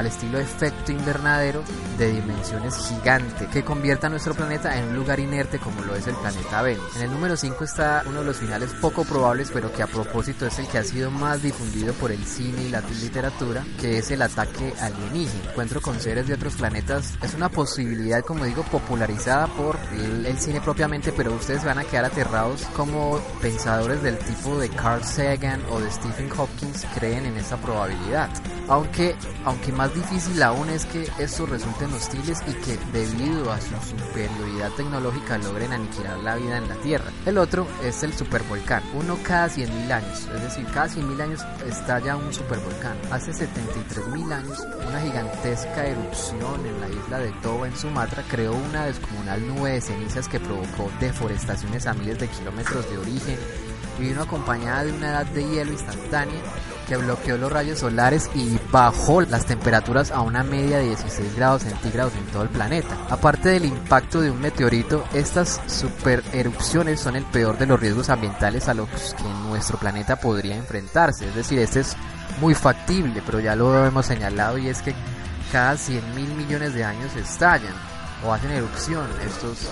al estilo efecto invernadero de dimensiones gigantes que convierta a nuestro planeta en un lugar inerte como lo es el planeta Venus. En el número 5 está uno de los finales poco probables pero que a propósito es el que ha sido más difundido por el cine y la literatura que es el ataque alienígena. Encuentro con seres de otros planetas es una posibilidad como digo popularizada por el, el cine propiamente pero ustedes van a quedar aterrados como pensadores del tipo de Carl Sagan o de Stephen Hopkins creen en esa probabilidad. Aunque, aunque más difícil aún es que estos resulten hostiles y que debido a su superioridad tecnológica logren aniquilar la vida en la Tierra. El otro es el supervolcán, uno cada 100.000 años, es decir, cada 100.000 años estalla un supervolcán. Hace 73.000 años, una gigantesca erupción en la isla de Toba en Sumatra creó una descomunal nube de cenizas que provocó deforestaciones a miles de kilómetros de origen y vino acompañada de una edad de hielo instantánea que bloqueó los rayos solares y bajó las temperaturas a una media de 16 grados centígrados en todo el planeta. Aparte del impacto de un meteorito, estas super erupciones son el peor de los riesgos ambientales a los que nuestro planeta podría enfrentarse. Es decir, este es muy factible, pero ya lo hemos señalado y es que cada 100 mil millones de años estallan o hacen erupción estos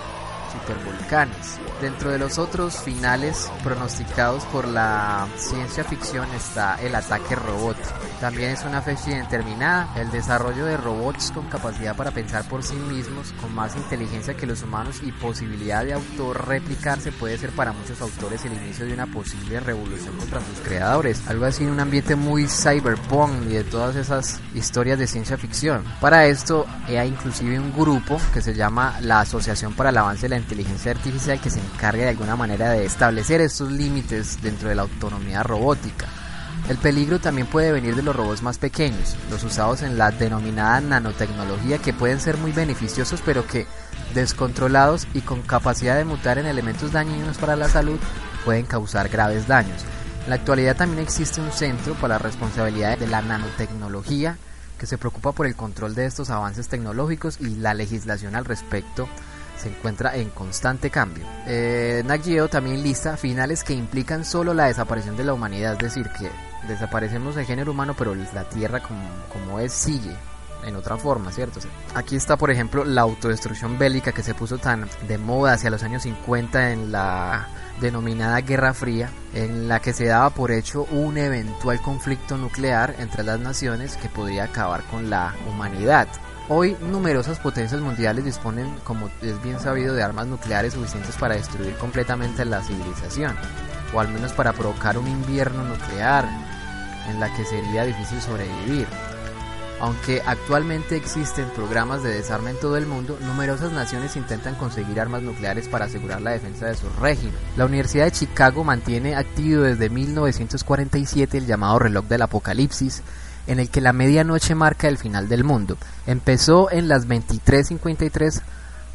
supervolcanes. Dentro de los otros finales pronosticados por la ciencia ficción está el ataque robótico. También es una fecha indeterminada, el desarrollo de robots con capacidad para pensar por sí mismos, con más inteligencia que los humanos y posibilidad de autorreplicarse puede ser para muchos autores el inicio de una posible revolución contra sus creadores. Algo así en un ambiente muy cyberpunk y de todas esas historias de ciencia ficción. Para esto hay inclusive un grupo que se llama la Asociación para el Avance Inteligencia Artificial que se encarga de alguna manera de establecer estos límites dentro de la autonomía robótica. El peligro también puede venir de los robots más pequeños, los usados en la denominada nanotecnología que pueden ser muy beneficiosos pero que descontrolados y con capacidad de mutar en elementos dañinos para la salud pueden causar graves daños. En la actualidad también existe un centro para la responsabilidad de la nanotecnología que se preocupa por el control de estos avances tecnológicos y la legislación al respecto se encuentra en constante cambio. Eh, Nat Geo también lista finales que implican solo la desaparición de la humanidad, es decir, que desaparecemos el género humano, pero la Tierra como, como es sigue en otra forma, ¿cierto? Aquí está, por ejemplo, la autodestrucción bélica que se puso tan de moda hacia los años 50 en la denominada Guerra Fría, en la que se daba por hecho un eventual conflicto nuclear entre las naciones que podría acabar con la humanidad. Hoy numerosas potencias mundiales disponen, como es bien sabido, de armas nucleares suficientes para destruir completamente la civilización, o al menos para provocar un invierno nuclear en la que sería difícil sobrevivir. Aunque actualmente existen programas de desarme en todo el mundo, numerosas naciones intentan conseguir armas nucleares para asegurar la defensa de su régimen. La Universidad de Chicago mantiene activo desde 1947 el llamado reloj del apocalipsis, en el que la medianoche marca el final del mundo. Empezó en las 23:53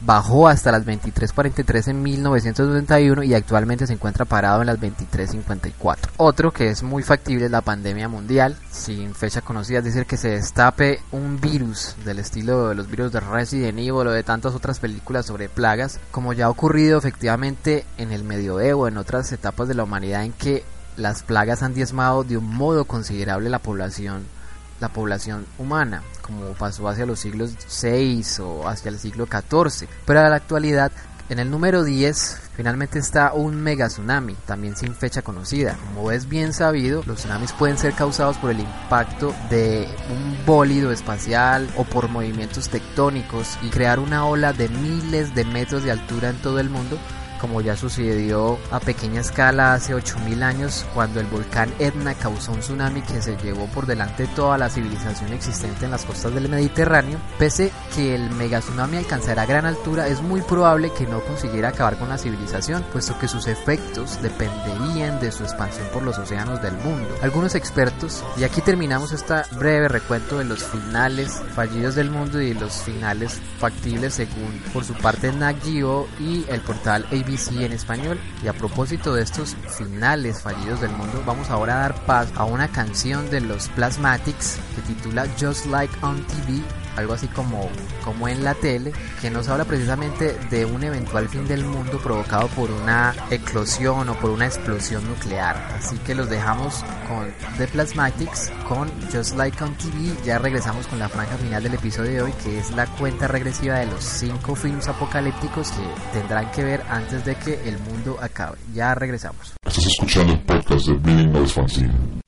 bajó hasta las 23.43 en 1991 y actualmente se encuentra parado en las 23.54. Otro que es muy factible es la pandemia mundial, sin fecha conocida, es decir, que se destape un virus del estilo de los virus de Resident Evil o de tantas otras películas sobre plagas, como ya ha ocurrido efectivamente en el medioevo, en otras etapas de la humanidad en que las plagas han diezmado de un modo considerable la población la población humana, como pasó hacia los siglos 6 o hacia el siglo 14. Pero a la actualidad, en el número 10, finalmente está un mega tsunami, también sin fecha conocida. Como es bien sabido, los tsunamis pueden ser causados por el impacto de un bólido espacial o por movimientos tectónicos y crear una ola de miles de metros de altura en todo el mundo como ya sucedió a pequeña escala hace 8000 años cuando el volcán Etna causó un tsunami que se llevó por delante toda la civilización existente en las costas del Mediterráneo, pese que el megatsunami alcanzará gran altura, es muy probable que no consiguiera acabar con la civilización, puesto que sus efectos dependerían de su expansión por los océanos del mundo. Algunos expertos, y aquí terminamos este breve recuento de los finales fallidos del mundo y los finales factibles según por su parte Nat y el portal En español. Y a propósito de estos finales fallidos del mundo, vamos ahora a dar paz a una canción de los Plasmatics que titula Just Like on TV algo así como, como en la tele, que nos habla precisamente de un eventual fin del mundo provocado por una eclosión o por una explosión nuclear. Así que los dejamos con The Plasmatics, con Just Like on TV. Ya regresamos con la franja final del episodio de hoy, que es la cuenta regresiva de los cinco films apocalípticos que tendrán que ver antes de que el mundo acabe. Ya regresamos. Estás escuchando el de Bleeding Fanzine.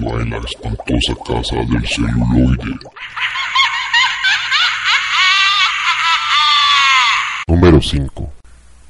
En la espantosa casa del celuloide. Número 5.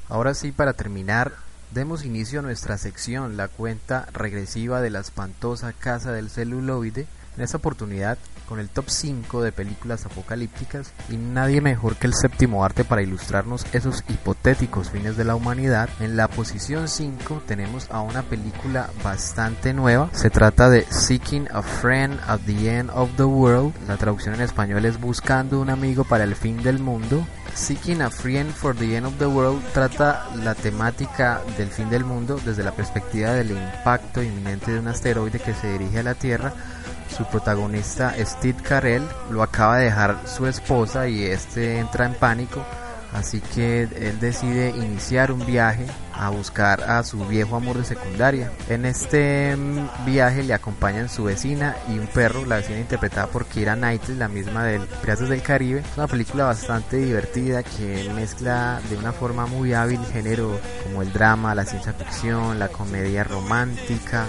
Ahora sí, para terminar, demos inicio a nuestra sección, la cuenta regresiva de la espantosa casa del celuloide. En esta oportunidad, con el top 5 de películas apocalípticas, y nadie mejor que el séptimo arte para ilustrarnos esos hipotéticos fines de la humanidad. En la posición 5 tenemos a una película bastante nueva. Se trata de Seeking a Friend at the End of the World. La traducción en español es Buscando un amigo para el fin del mundo. Seeking a Friend for the End of the World trata la temática del fin del mundo desde la perspectiva del impacto inminente de un asteroide que se dirige a la Tierra. Su protagonista Steve Carell lo acaba de dejar su esposa y este entra en pánico, así que él decide iniciar un viaje a buscar a su viejo amor de secundaria. En este mm, viaje le acompañan su vecina y un perro, la vecina interpretada por Keira Knightley, la misma del Piratas del Caribe. Es una película bastante divertida que mezcla de una forma muy hábil género como el drama, la ciencia ficción, la comedia romántica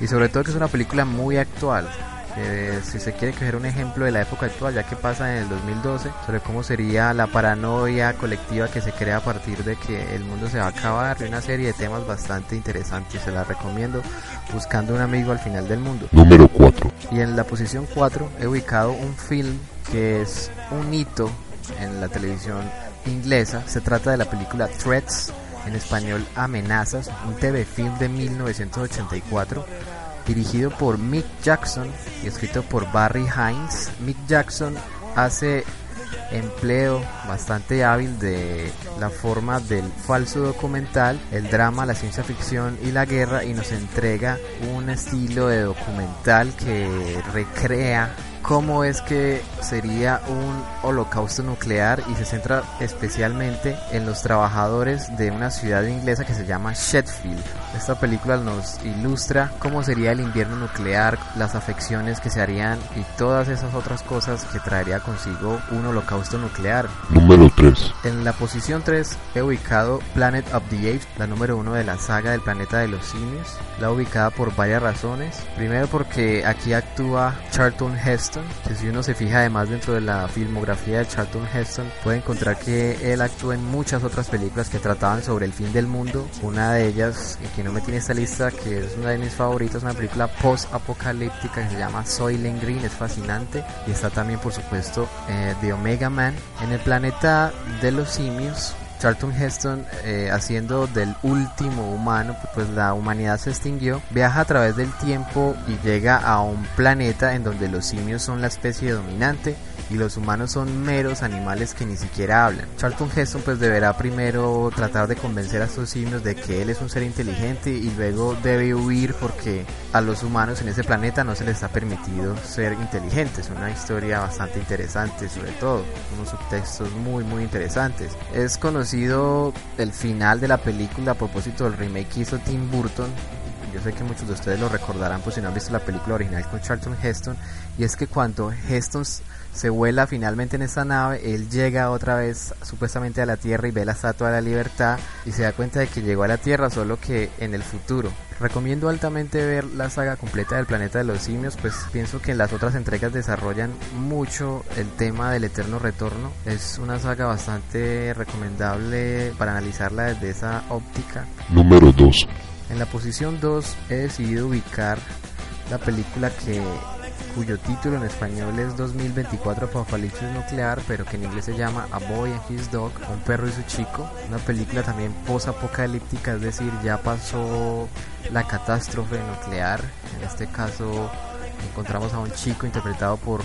y sobre todo que es una película muy actual. Eh, si se quiere coger un ejemplo de la época actual, ya que pasa en el 2012, sobre cómo sería la paranoia colectiva que se crea a partir de que el mundo se va a acabar, y una serie de temas bastante interesantes, se la recomiendo, buscando un amigo al final del mundo. Número 4. Y en la posición 4 he ubicado un film que es un hito en la televisión inglesa, se trata de la película Threats, en español Amenazas, un TV film de 1984 dirigido por Mick Jackson y escrito por Barry Hines. Mick Jackson hace empleo bastante hábil de la forma del falso documental, el drama, la ciencia ficción y la guerra y nos entrega un estilo de documental que recrea cómo es que sería un holocausto nuclear y se centra especialmente en los trabajadores de una ciudad inglesa que se llama Sheffield. Esta película nos ilustra cómo sería el invierno nuclear, las afecciones que se harían y todas esas otras cosas que traería consigo un holocausto nuclear. Número 3. En la posición 3 he ubicado Planet of the Apes, la número 1 de la saga del planeta de los simios. La he ubicada por varias razones. Primero porque aquí actúa Charlton Heston, que si uno se fija además dentro de la filmografía de Charlton Heston, puede encontrar que él actuó en muchas otras películas que trataban sobre el fin del mundo. Una de ellas, que no me tiene esta lista, que es una de mis favoritas, una película post-apocalíptica que se llama Soylent Green, es fascinante. Y está también, por supuesto, eh, The Omega Man. En el planeta de los simios, Charlton Heston, eh, haciendo del último humano, pues la humanidad se extinguió, viaja a través del tiempo y llega a un planeta en donde los simios son la especie dominante y los humanos son meros animales que ni siquiera hablan. Charlton Heston pues deberá primero tratar de convencer a estos simios de que él es un ser inteligente y luego debe huir porque a los humanos en ese planeta no se les ha permitido ser inteligentes. Una historia bastante interesante sobre todo, unos subtextos muy muy interesantes. Es conocido el final de la película a propósito del remake que hizo Tim Burton yo sé que muchos de ustedes lo recordarán pues si no han visto la película original con Charlton Heston y es que cuando Heston se vuela finalmente en esta nave, él llega otra vez supuestamente a la Tierra y ve la Estatua de la Libertad y se da cuenta de que llegó a la Tierra solo que en el futuro. Recomiendo altamente ver la saga completa del planeta de los simios, pues pienso que en las otras entregas desarrollan mucho el tema del eterno retorno. Es una saga bastante recomendable para analizarla desde esa óptica. Número 2. En la posición 2 he decidido ubicar la película que cuyo título en español es 2024 Apocalipsis Nuclear, pero que en inglés se llama A Boy and His Dog, un perro y su chico. Una película también post-apocalíptica, es decir, ya pasó la catástrofe nuclear. En este caso encontramos a un chico interpretado por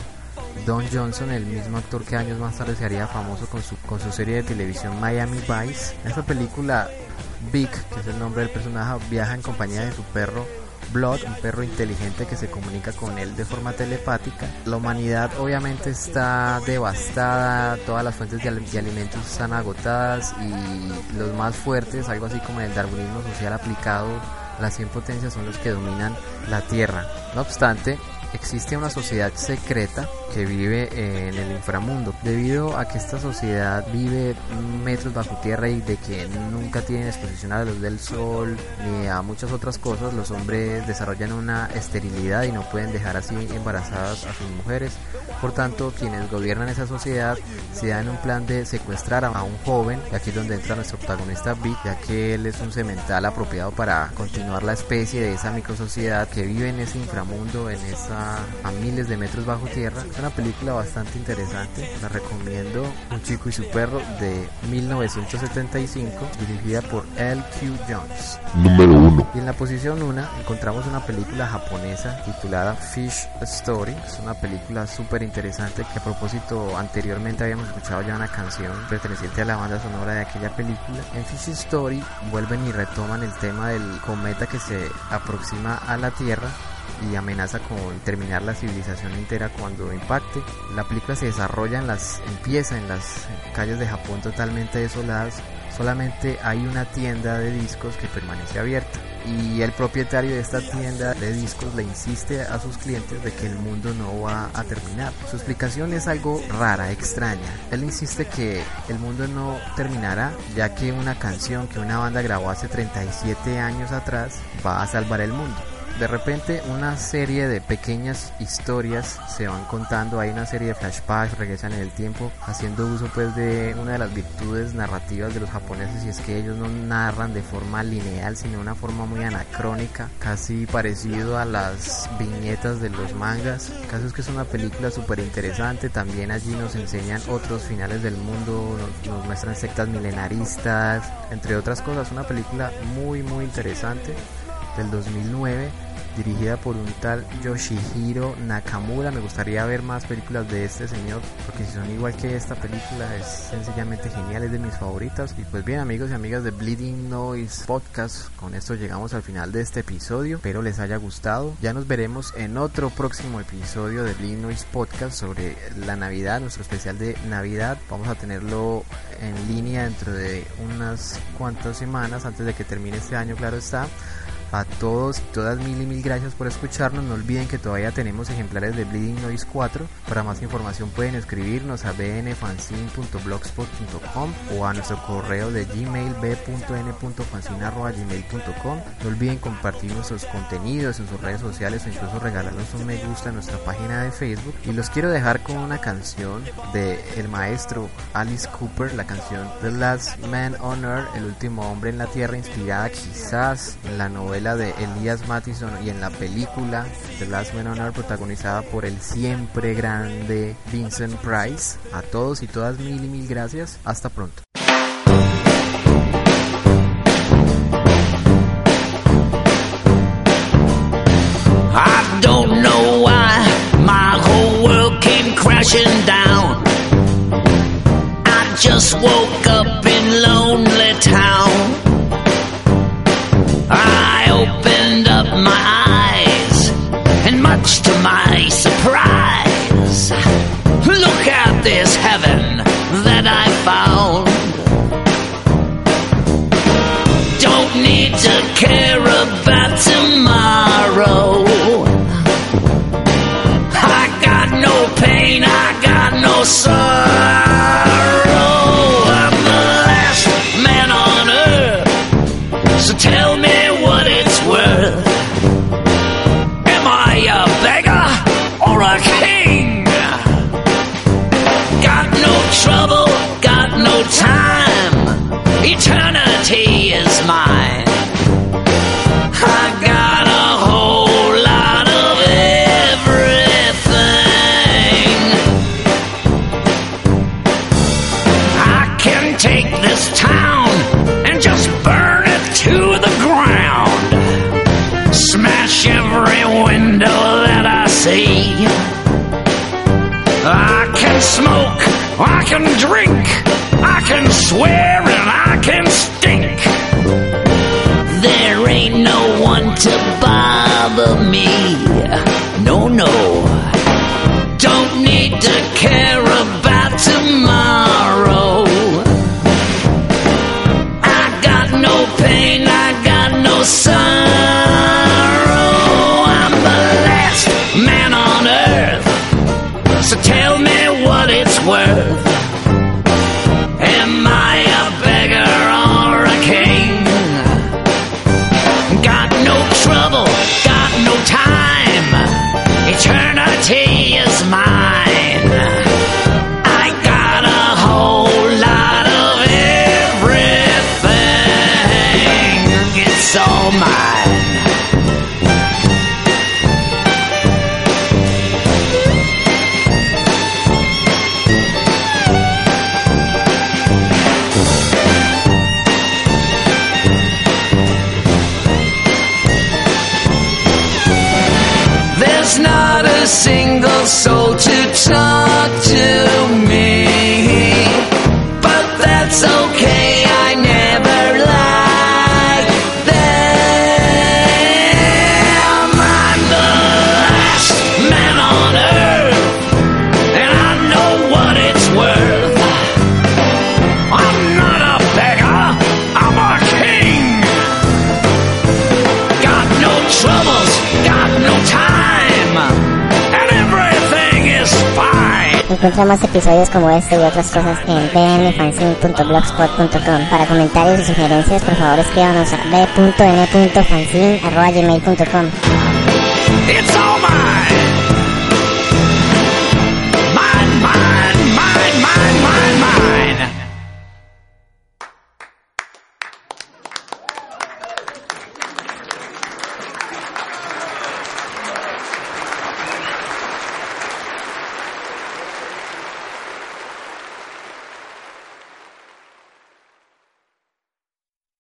Don Johnson, el mismo actor que años más tarde se haría famoso con su, con su serie de televisión Miami Vice. En esta película, Vic, que es el nombre del personaje, viaja en compañía de su perro Blood, un perro inteligente que se comunica con él de forma telepática. La humanidad obviamente está devastada, todas las fuentes de, al- de alimentos están agotadas y los más fuertes, algo así como el darwinismo social aplicado, las 100 potencias son los que dominan la Tierra. No obstante, existe una sociedad secreta que vive en el inframundo. Debido a que esta sociedad vive metros bajo tierra y de que nunca tienen exposición a la luz del sol ni a muchas otras cosas, los hombres desarrollan una esterilidad y no pueden dejar así embarazadas a sus mujeres. Por tanto, quienes gobiernan esa sociedad se dan un plan de secuestrar a un joven, y aquí es donde entra nuestro protagonista Vic, ya que él es un semental apropiado para continuar la especie de esa microsociedad que vive en ese inframundo, en esa a miles de metros bajo tierra. Es una película bastante interesante, la recomiendo. Un chico y su perro de 1975, dirigida por L.Q. Jones. Número 1. Y en la posición 1 encontramos una película japonesa titulada Fish Story. Es una película súper interesante que a propósito anteriormente habíamos escuchado ya una canción perteneciente a la banda sonora de aquella película. En Fish Story vuelven y retoman el tema del cometa que se aproxima a la Tierra y amenaza con terminar la civilización entera cuando impacte. La película se desarrolla en las empieza en las calles de Japón totalmente desoladas. Solamente hay una tienda de discos que permanece abierta y el propietario de esta tienda de discos le insiste a sus clientes de que el mundo no va a terminar. Su explicación es algo rara, extraña. Él insiste que el mundo no terminará ya que una canción que una banda grabó hace 37 años atrás va a salvar el mundo de repente una serie de pequeñas historias se van contando, hay una serie de flashbacks, regresan en el tiempo, haciendo uso pues de una de las virtudes narrativas de los japoneses y es que ellos no narran de forma lineal, sino de una forma muy anacrónica, casi parecido a las viñetas de los mangas. El caso es que es una película súper interesante, también allí nos enseñan otros finales del mundo, nos, nos muestran sectas milenaristas, entre otras cosas, una película muy muy interesante del 2009 dirigida por un tal Yoshihiro Nakamura. Me gustaría ver más películas de este señor, porque si son igual que esta película es sencillamente genial, es de mis favoritas. Y pues bien amigos y amigas de Bleeding Noise Podcast, con esto llegamos al final de este episodio. Espero les haya gustado. Ya nos veremos en otro próximo episodio de Bleeding Noise Podcast sobre la Navidad, nuestro especial de Navidad. Vamos a tenerlo en línea dentro de unas cuantas semanas antes de que termine este año, claro está. A todos y todas mil y mil gracias por escucharnos. No olviden que todavía tenemos ejemplares de Bleeding Noise 4. Para más información pueden escribirnos a bnfanzine.blogspot.com o a nuestro correo de gmail b.n.fanzine.gmail.com. No olviden compartir nuestros contenidos en sus redes sociales o incluso regalarnos un me gusta en nuestra página de Facebook. Y los quiero dejar con una canción de el maestro Alice Cooper, la canción The Last Man on Earth, el último hombre en la Tierra, inspirada quizás en la novela de Elias Mattison y en la película The Last Man on Earth protagonizada por el siempre grande Vincent Price. A todos y todas mil y mil gracias. Hasta pronto. Encuentra más episodios como este y otras cosas en bnfanzine.blogspot.com. Para comentarios y sugerencias, por favor escríbanos a b.n.fanzine.gmail.com.